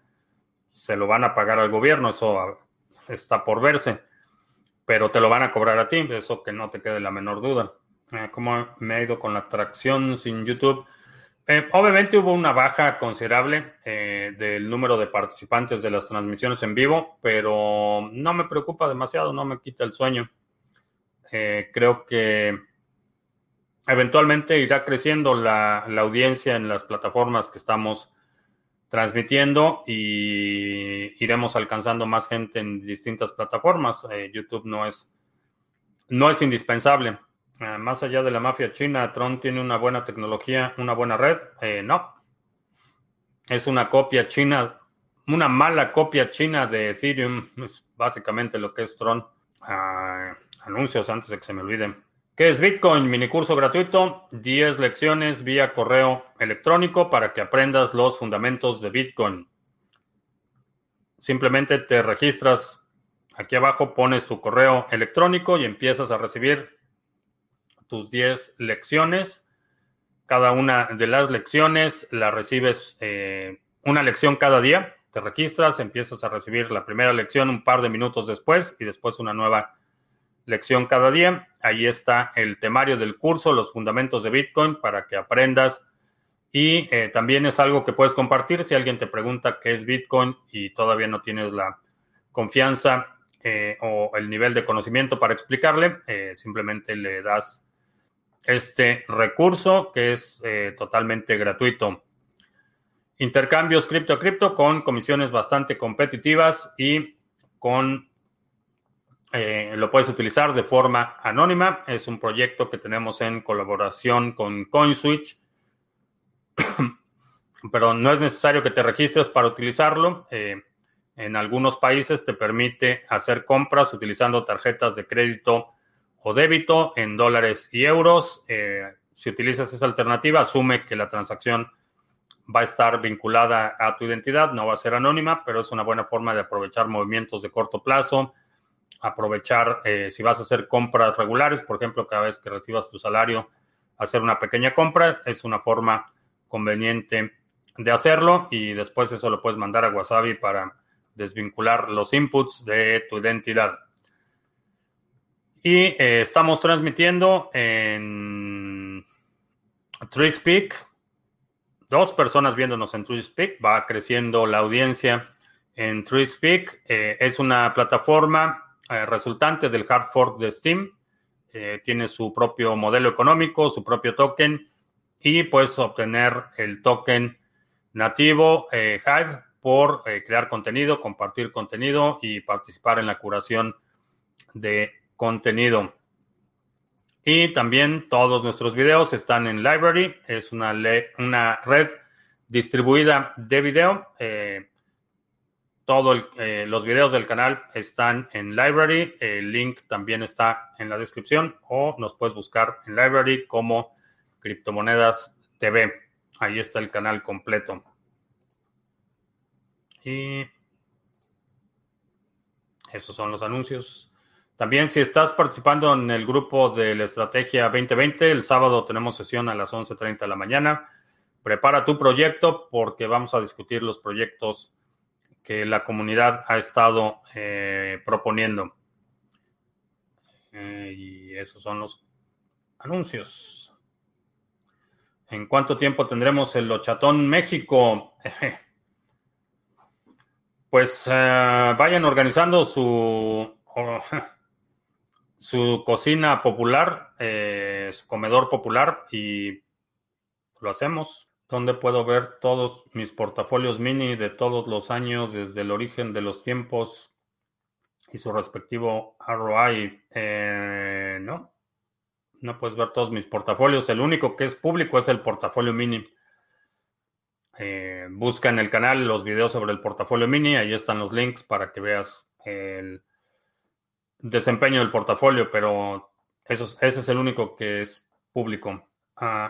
Se lo van a pagar al gobierno, eso está por verse, pero te lo van a cobrar a ti, eso que no te quede la menor duda. Eh, ¿Cómo me ha ido con la atracción sin YouTube? Eh, obviamente hubo una baja considerable del número de participantes de las transmisiones en vivo, pero no me preocupa demasiado, no me quita el sueño. Eh, creo que eventualmente irá creciendo la, audiencia en las plataformas que estamos transmitiendo y iremos alcanzando más gente en distintas plataformas. Eh, YouTube no es, no es indispensable. Eh, más allá de la mafia china, Tron tiene una buena tecnología, una buena red. no. Es una copia china, una mala copia china de Ethereum. Es básicamente lo que es Tron. Ah, anuncios antes de que se me olviden. ¿Qué es Bitcoin? Mini curso gratuito, 10 lecciones vía correo electrónico para que aprendas los fundamentos de Bitcoin. simplemente te registras aquí abajo, pones tu correo electrónico y empiezas a recibir tus 10 lecciones. Cada una de las lecciones la recibes eh, una lección cada día. Te registras, empiezas a recibir la primera lección un par de minutos después y después una nueva lección cada día. Ahí está el temario del curso, los fundamentos de Bitcoin, para que aprendas. Y eh, también es algo que puedes compartir si alguien te pregunta qué es Bitcoin y todavía no tienes la confianza eh, o el nivel de conocimiento para explicarle. Simplemente le das este recurso que es totalmente gratuito. Intercambios cripto a cripto con comisiones bastante competitivas y con eh, lo puedes utilizar de forma anónima. Es un proyecto que tenemos en colaboración con CoinSwitch. Pero no es necesario que te registres para utilizarlo. Eh, en algunos países te permite hacer compras utilizando tarjetas de crédito o débito en dólares y euros. Eh, si utilizas esa alternativa, asume que la transacción va a estar vinculada a tu identidad, no va a ser anónima, pero es una buena forma de aprovechar movimientos de corto plazo aprovechar eh, si vas a hacer compras regulares, por ejemplo, cada vez que recibas tu salario, hacer una pequeña compra, es una forma conveniente de hacerlo y después eso lo puedes mandar a Wasabi para desvincular los inputs de tu identidad. Y eh, estamos transmitiendo en TreeSpeak. Dos personas viéndonos en TreeSpeak. Va creciendo la audiencia en TreeSpeak. Eh, es una plataforma eh, resultante del hard fork de Steam. Eh, tiene su propio modelo económico, su propio token y puedes obtener el token nativo Hive por crear contenido, compartir contenido y participar en la curación de contenido. Y también todos nuestros videos están en Library. Es una, una red distribuida de video. Todos eh, los videos del canal están en Library. El link también está en la descripción o nos puedes buscar en Library como Criptomonedas TV. Ahí está el canal completo. Y esos son los anuncios. También si estás participando en el grupo de la Estrategia 2020, el sábado tenemos sesión a las 11.30 de la mañana. Prepara tu proyecto porque vamos a discutir los proyectos que la comunidad ha estado eh, proponiendo. Eh, y esos son los anuncios. ¿En cuánto tiempo tendremos el Lochatón México? Pues eh, vayan organizando su, su cocina popular, su comedor popular y lo hacemos. ¿Dónde puedo ver todos mis portafolios mini de todos los años desde el origen de los tiempos y su respectivo ROI? Eh, no, no puedes ver todos mis portafolios. El único que es público es el portafolio mini. Eh, busca en el canal los videos sobre el portafolio mini, ahí están los links para que veas el desempeño del portafolio, pero eso, ese es el único que es público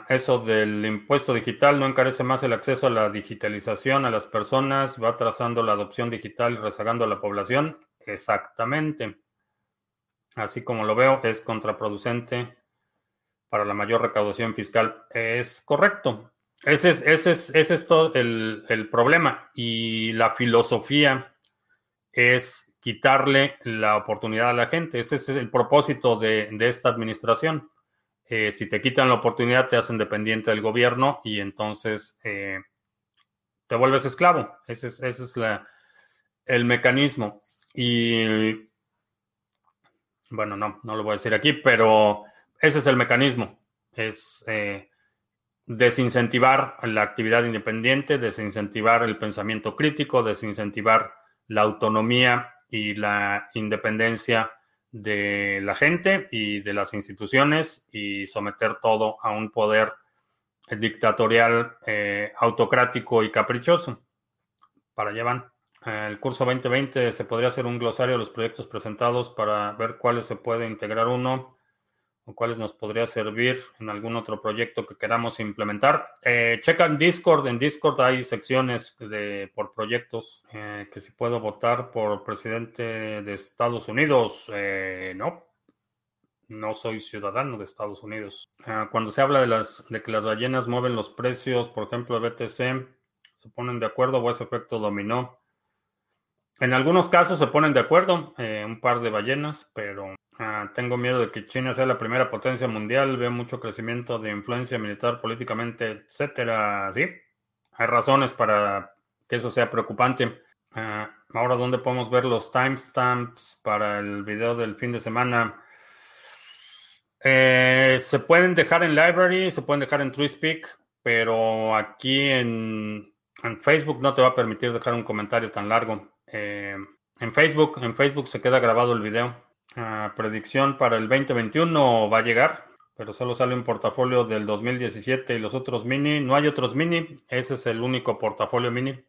eso del impuesto digital no encarece más el acceso a la digitalización a las personas, va trazando la adopción digital y rezagando a la población. Exactamente. Así como lo veo, es contraproducente para la mayor recaudación fiscal. Es correcto. Ese es, ese es, ese es todo el, problema. Y la filosofía es quitarle la oportunidad a la gente. Ese es el propósito de esta administración eh, si te quitan la oportunidad, te hacen dependiente del gobierno y entonces eh, te vuelves esclavo. Ese es, el mecanismo. Y bueno, no, no lo voy a decir aquí, pero ese es el mecanismo. Es eh, desincentivar la actividad independiente, desincentivar el pensamiento crítico, desincentivar la autonomía y la independencia de la gente y de las instituciones y someter todo a un poder dictatorial, eh, autocrático y caprichoso. Para allá van. El curso 2020 se podría hacer un glosario de los proyectos presentados para ver cuáles se puede integrar uno cuáles nos podría servir en algún otro proyecto que queramos implementar. Eh, checa en Discord, en Discord hay secciones de, por proyectos eh, que si puedo votar por presidente de Estados Unidos, eh, no. No soy ciudadano de Estados Unidos. Ah, cuando se habla de, las, de que las ballenas mueven los precios, por ejemplo, de BTC, ¿se ponen de acuerdo o es efecto dominó? En algunos casos se ponen de acuerdo, un par de ballenas, pero Ah, tengo miedo de que China sea la primera potencia mundial. Veo mucho crecimiento de influencia militar, políticamente, etcétera. Sí, hay razones para que eso sea preocupante. Ah, ahora, ¿dónde podemos ver los timestamps para el video del fin de semana? Eh, se pueden dejar en Library, se pueden dejar en TrueSpeak, pero aquí en, Facebook no te va a permitir dejar un comentario tan largo. Eh, en Facebook, en Facebook se queda grabado el video predicción para el 2021 va a llegar, pero solo sale un portafolio del 2017 y los otros mini. No hay otros mini, ese es el único portafolio mini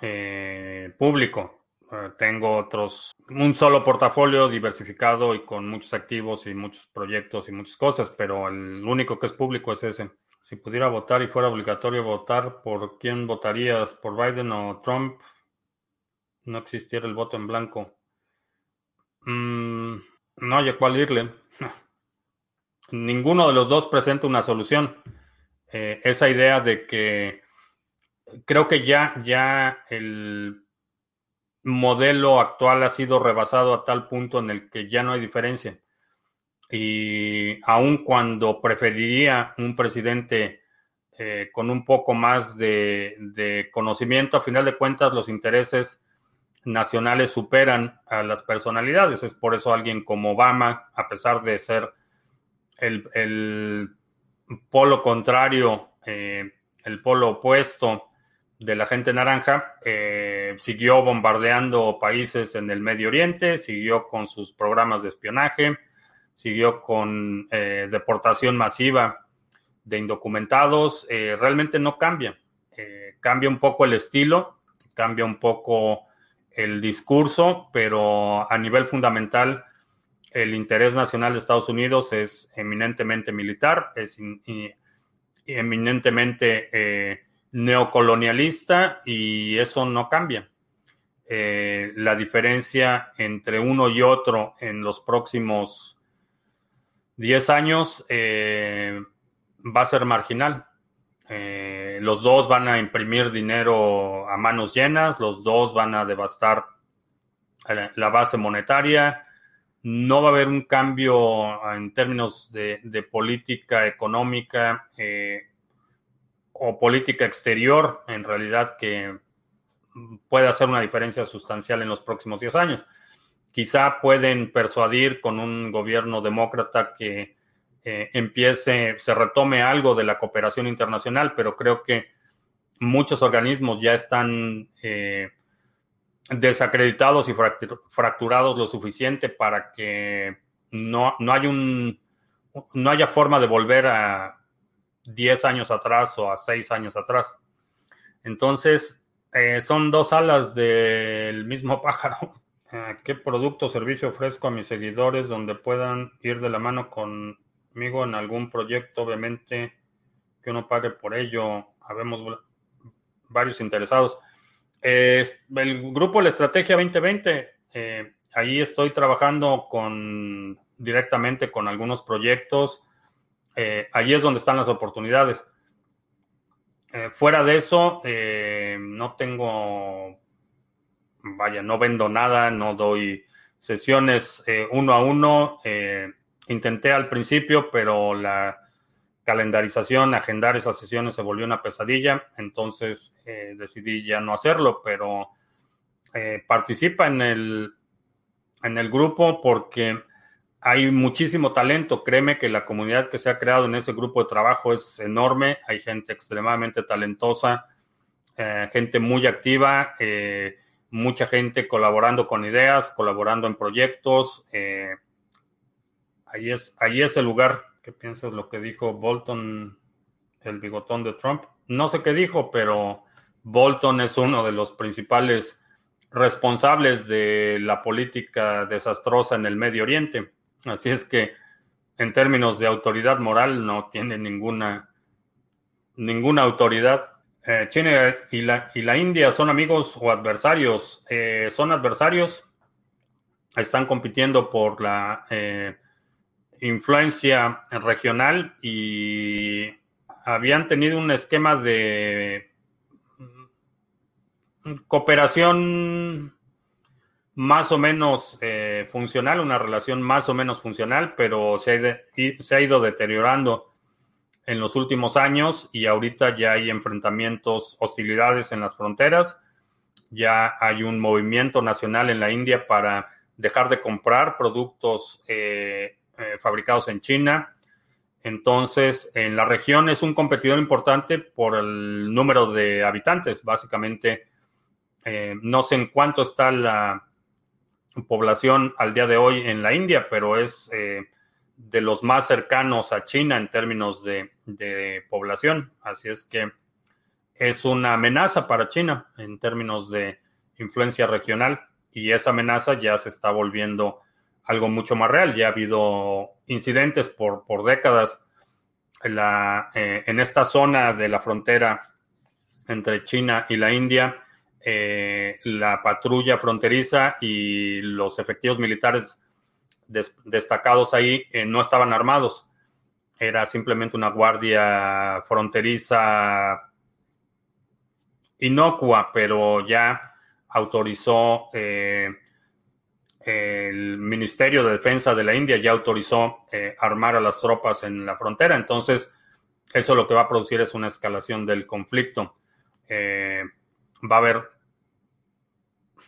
eh, público. Eh, tengo otros, un solo portafolio diversificado y con muchos activos y muchos proyectos y muchas cosas, pero el único que es público es ese. Si pudiera votar y fuera obligatorio votar, ¿por quién votarías? ¿Por Biden o Trump? No existiera el voto en blanco. Mm, no hay a cuál irle. Ninguno de los dos presenta una solución. Eh, esa idea de que creo que ya, ya el modelo actual ha sido rebasado a tal punto en el que ya no hay diferencia. Y aun cuando preferiría un presidente eh, con un poco más de, conocimiento, a final de cuentas los intereses nacionales superan a las personalidades. Es por eso alguien como Obama, a pesar de ser el, polo contrario, eh, el polo opuesto de la gente naranja, eh, siguió bombardeando países en el Medio Oriente, siguió con sus programas de espionaje, siguió con eh, deportación masiva de indocumentados. realmente no cambia. cambia un poco el estilo, cambia un poco el discurso, pero a nivel fundamental, el interés nacional de Estados Unidos es eminentemente militar, es eminentemente eh, neocolonialista y eso no cambia. Eh, la diferencia entre uno y otro en los próximos 10 años eh, va a ser marginal. Eh, los dos van a imprimir dinero a manos llenas, los dos van a devastar la base monetaria. No va a haber un cambio en términos de, política económica eh, o política exterior, en realidad, que pueda hacer una diferencia sustancial en los próximos 10 años. Quizá pueden persuadir con un gobierno demócrata que eh, empiece, se retome algo de la cooperación internacional, pero creo que muchos organismos ya están eh, desacreditados y fracturados lo suficiente para que no, no, un, no haya forma de volver a 10 años atrás o a 6 años atrás. Entonces, eh, son dos alas del mismo pájaro. ¿Qué producto o servicio ofrezco a mis seguidores donde puedan ir de la mano con conmigo en algún proyecto, obviamente que uno pague por ello. Habemos varios interesados. el grupo La Estrategia 2020, eh, ahí estoy trabajando con directamente con algunos proyectos. Eh, ahí es donde están las oportunidades. Eh, fuera de eso, no tengo, vaya, no vendo nada, no doy sesiones uno a uno. Intenté al principio, pero la calendarización, agendar esas sesiones se volvió una pesadilla, entonces eh, decidí ya no hacerlo, pero eh, participa en el, en el grupo porque hay muchísimo talento. Créeme que la comunidad que se ha creado en ese grupo de trabajo es enorme, hay gente extremadamente talentosa, eh, gente muy activa, mucha gente colaborando con ideas, colaborando en proyectos. Ahí es, ahí es el lugar. ¿Qué piensas lo que dijo Bolton, el bigotón de Trump? No sé qué dijo, pero Bolton es uno de los principales responsables de la política desastrosa en el Medio Oriente. Así es que en términos de autoridad moral no tiene ninguna, ninguna autoridad. Eh, China y la, y la, India son amigos o adversarios. Eh, son adversarios. Están compitiendo por la eh, influencia regional y habían tenido un esquema de cooperación más o menos funcional, una relación más o menos funcional, pero se ha, se ha, ido deteriorando en los últimos años y ahorita ya hay enfrentamientos, hostilidades en las fronteras, ya hay un movimiento nacional en la India para dejar de comprar productos eh, eh, fabricados en China. Entonces, en la región es un competidor importante por el número de habitantes. Básicamente, no sé en cuánto está la población al día de hoy en la India, pero es eh, de los más cercanos a China en términos de, población. Así es que es una amenaza para China en términos de influencia regional y esa amenaza ya se está volviendo algo mucho más real. Ya ha habido incidentes por, por décadas en, la, eh, en esta zona de la frontera entre China y la India eh, la patrulla fronteriza y los efectivos militares destacados ahí eh, no estaban armados. Era simplemente una guardia fronteriza inocua, pero ya autorizó eh, el Ministerio de Defensa de la India, ya autorizó armar a las tropas en la frontera. Entonces, eso lo que va a producir es una escalación del conflicto. va a haber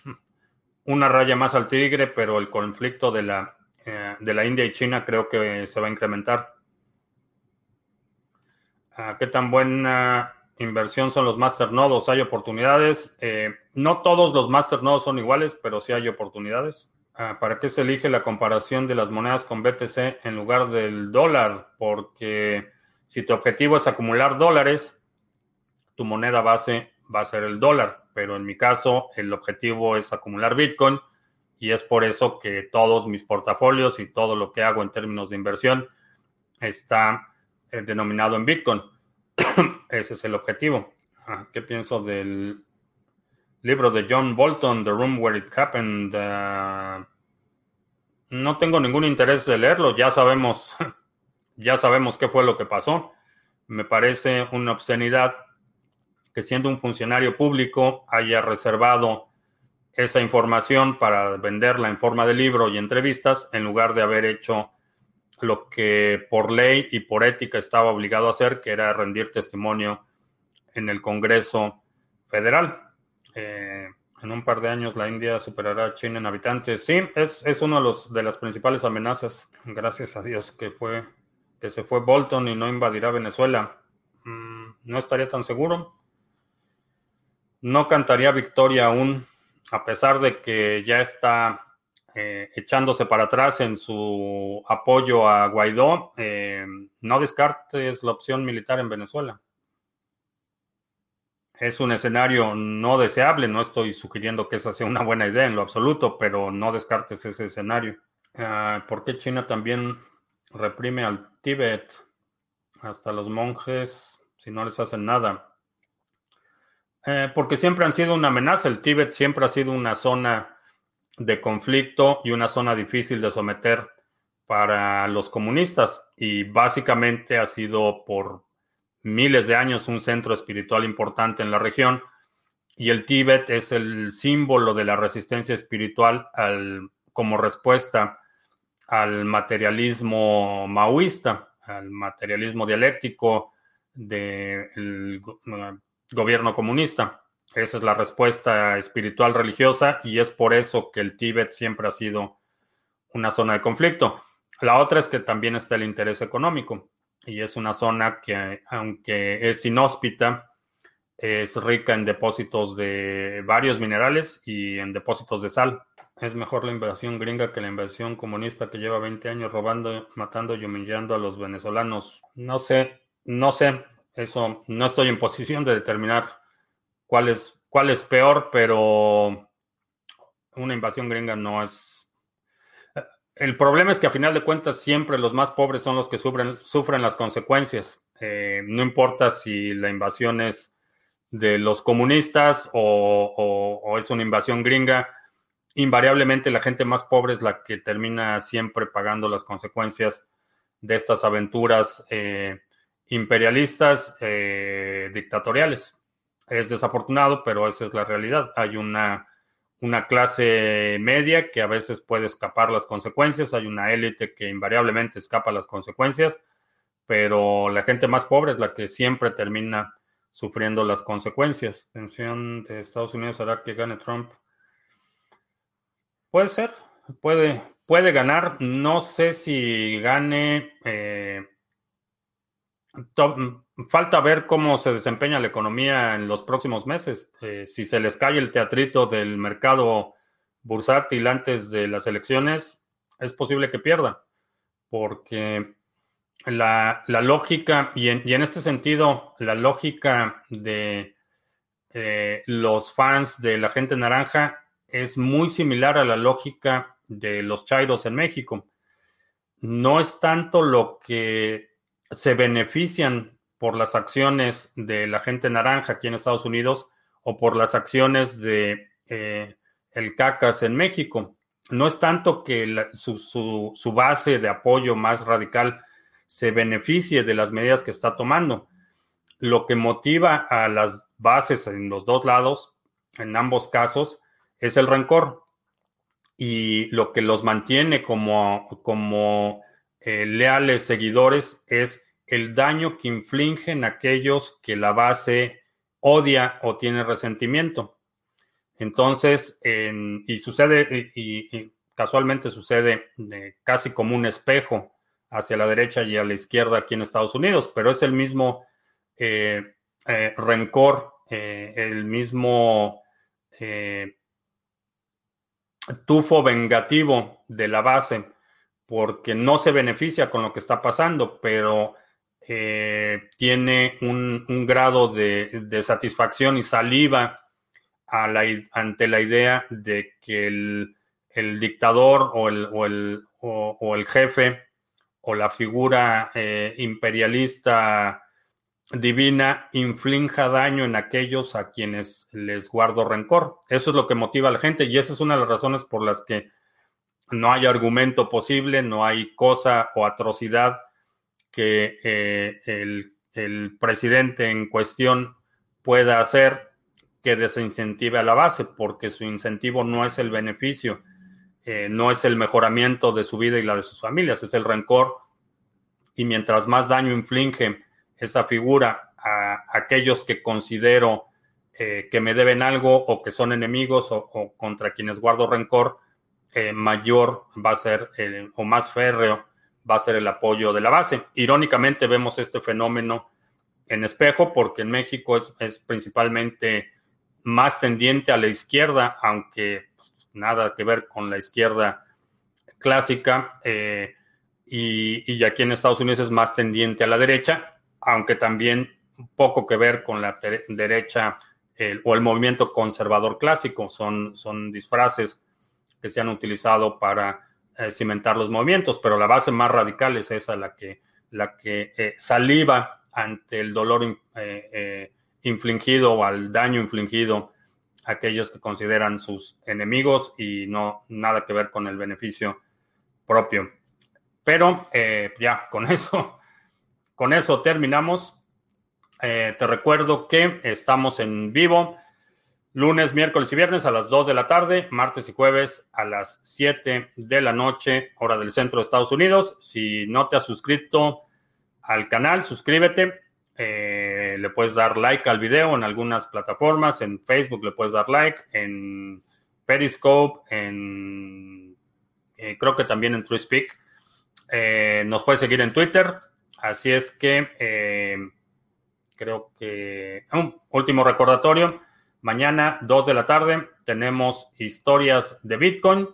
una raya más al tigre, pero el conflicto de la, eh, de la India y China creo que se va a incrementar. Ah, ¿Qué tan buena inversión son los masternodos? ¿Hay oportunidades? Eh, no todos los masternodos son iguales, pero sí hay oportunidades. Ah, ¿Para qué se elige la comparación de las monedas con BTC en lugar del dólar? Porque si tu objetivo es acumular dólares, tu moneda base va a ser el dólar pero en mi caso el objetivo es acumular Bitcoin y es por eso que todos mis portafolios y todo lo que hago en términos de inversión está eh, denominado en Bitcoin. Ese es el objetivo. Ah, ¿Qué pienso del libro de John Bolton, The Room Where It Happened? Ah, no tengo ningún interés de leerlo, ya sabemos, ya sabemos qué fue lo que pasó. Me parece una obscenidad que siendo un funcionario público haya reservado esa información para venderla en forma de libro y entrevistas en lugar de haber hecho lo que por ley y por ética estaba obligado a hacer, que era rendir testimonio en el Congreso Federal. Eh, en un par de años la India superará a China en habitantes. Sí, es, es una de, de las principales amenazas. Gracias a Dios que fue que se fue Bolton y no invadirá Venezuela. Mm, no estaría tan seguro no cantaría victoria aún, a pesar de que ya está eh, echándose para atrás en su apoyo a Guaidó. Eh, no descartes la opción militar en Venezuela. Es un escenario no deseable, no estoy sugiriendo que esa sea una buena idea en lo absoluto, pero no descartes ese escenario. Ah, ¿Por qué China también reprime al Tíbet? Hasta los monjes, si no les hacen nada. Eh, porque siempre han sido una amenaza. El Tíbet siempre ha sido una zona de conflicto y una zona difícil de someter para los comunistas y básicamente ha sido por miles de años un centro espiritual importante en la región y el Tíbet es el símbolo de la resistencia espiritual al, como respuesta al materialismo maoísta, al materialismo dialéctico del gobierno comunista. Esa es la respuesta espiritual religiosa y es por eso que el Tíbet siempre ha sido una zona de conflicto. La otra es que también está el interés económico y es una zona que, aunque es inhóspita, es rica en depósitos de varios minerales y en depósitos de sal. Es mejor la invasión gringa que la invasión comunista que lleva 20 años robando, matando y humillando a los venezolanos. No sé, no sé. Eso no estoy en posición de determinar cuál es, cuál es peor, pero una invasión gringa no es... El problema es que a final de cuentas siempre los más pobres son los que sufren, sufren las consecuencias. Eh, no importa si la invasión es de los comunistas o, es una invasión gringa, invariablemente la gente más pobre es la que termina siempre pagando las consecuencias de estas aventuras eh, imperialistas eh, dictatoriales. Es desafortunado, pero esa es la realidad. Hay una, una clase media que a veces puede escapar las consecuencias, hay una élite que invariablemente escapa las consecuencias, pero la gente más pobre es la que siempre termina sufriendo las consecuencias. Tensión de Estados Unidos hará que gane Trump. Puede ser, puede, puede ganar. No sé si gane. Eh, falta ver cómo se desempeña la economía en los próximos meses. Eh, si se les cae el teatrito del mercado bursátil antes de las elecciones, es posible que pierda, porque la, lógica, y en, este sentido, la lógica de eh, los fans de la gente naranja es muy similar a la lógica de los chairos en México. No es tanto lo que se benefician por las acciones de la gente naranja aquí en Estados Unidos o por las acciones de eh, el CACAS en México. No es tanto que su, base de apoyo más radical se beneficie de las medidas que está tomando. Lo que motiva a las bases en los dos lados, en ambos casos, es el rencor. Y lo que los mantiene como, como eh, leales seguidores es el daño que infligen aquellos que la base odia o tiene resentimiento. Entonces, y sucede, y, casualmente sucede casi como un espejo hacia la derecha y a la izquierda aquí en Estados Unidos, pero es el mismo eh, eh, rencor, el mismo tufo vengativo de la base porque no se beneficia con lo que está pasando, pero eh, tiene un, grado de, satisfacción y saliva ante la idea de que el, dictador o el, jefe o la figura eh, imperialista divina inflinja daño en aquellos a quienes les guardo rencor. Eso es lo que motiva a la gente y esa es una de las razones por las que no hay argumento posible, no hay cosa o atrocidad que eh, el, presidente en cuestión pueda hacer que desincentive a la base, porque su incentivo no es el beneficio, eh, no es el mejoramiento de su vida y la de sus familias, es el rencor. Y mientras más daño inflige esa figura a aquellos que considero eh, que me deben algo o que son enemigos o contra quienes guardo rencor, eh, mayor va a ser o más férreo va a ser el apoyo de la base. Irónicamente vemos este fenómeno en espejo porque en México es, principalmente más tendiente a la izquierda, aunque pues, nada que ver con la izquierda clásica, eh, y, aquí en Estados Unidos es más tendiente a la derecha, aunque también poco que ver con la derecha o el movimiento conservador clásico, son, son disfraces que se han utilizado para eh, cimentar los movimientos, pero la base más radical es esa, la que, la que eh, saliva ante el dolor eh, infligido o al daño infligido a aquellos que consideran sus enemigos y no nada que ver con el beneficio propio. Pero ya, con eso, con eso terminamos. te recuerdo que estamos en vivo lunes, miércoles y viernes a las 2 de la tarde, martes y jueves a las 7 de la noche, hora del centro de Estados Unidos. Si no te has suscrito al canal, suscríbete. Eh, le puedes dar like al video en algunas plataformas. En Facebook le puedes dar like. En Periscope, en eh, creo que también en TrueSpeak. Eh, nos puedes seguir en Twitter. Así es que creo que un último recordatorio. Mañana, 2 de la tarde, tenemos historias de Bitcoin.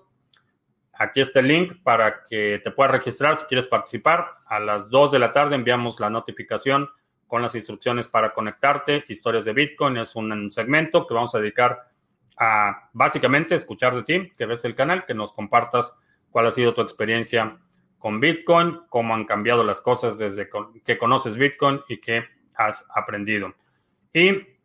Aquí está el link para que te puedas registrar si quieres participar. A las 2 de la tarde enviamos la notificación con las instrucciones para conectarte. Historias de Bitcoin es un segmento que vamos a dedicar a básicamente escuchar de ti, que ves el canal, que nos compartas cuál ha sido tu experiencia con Bitcoin, cómo han cambiado las cosas desde que conoces Bitcoin y qué has aprendido. Y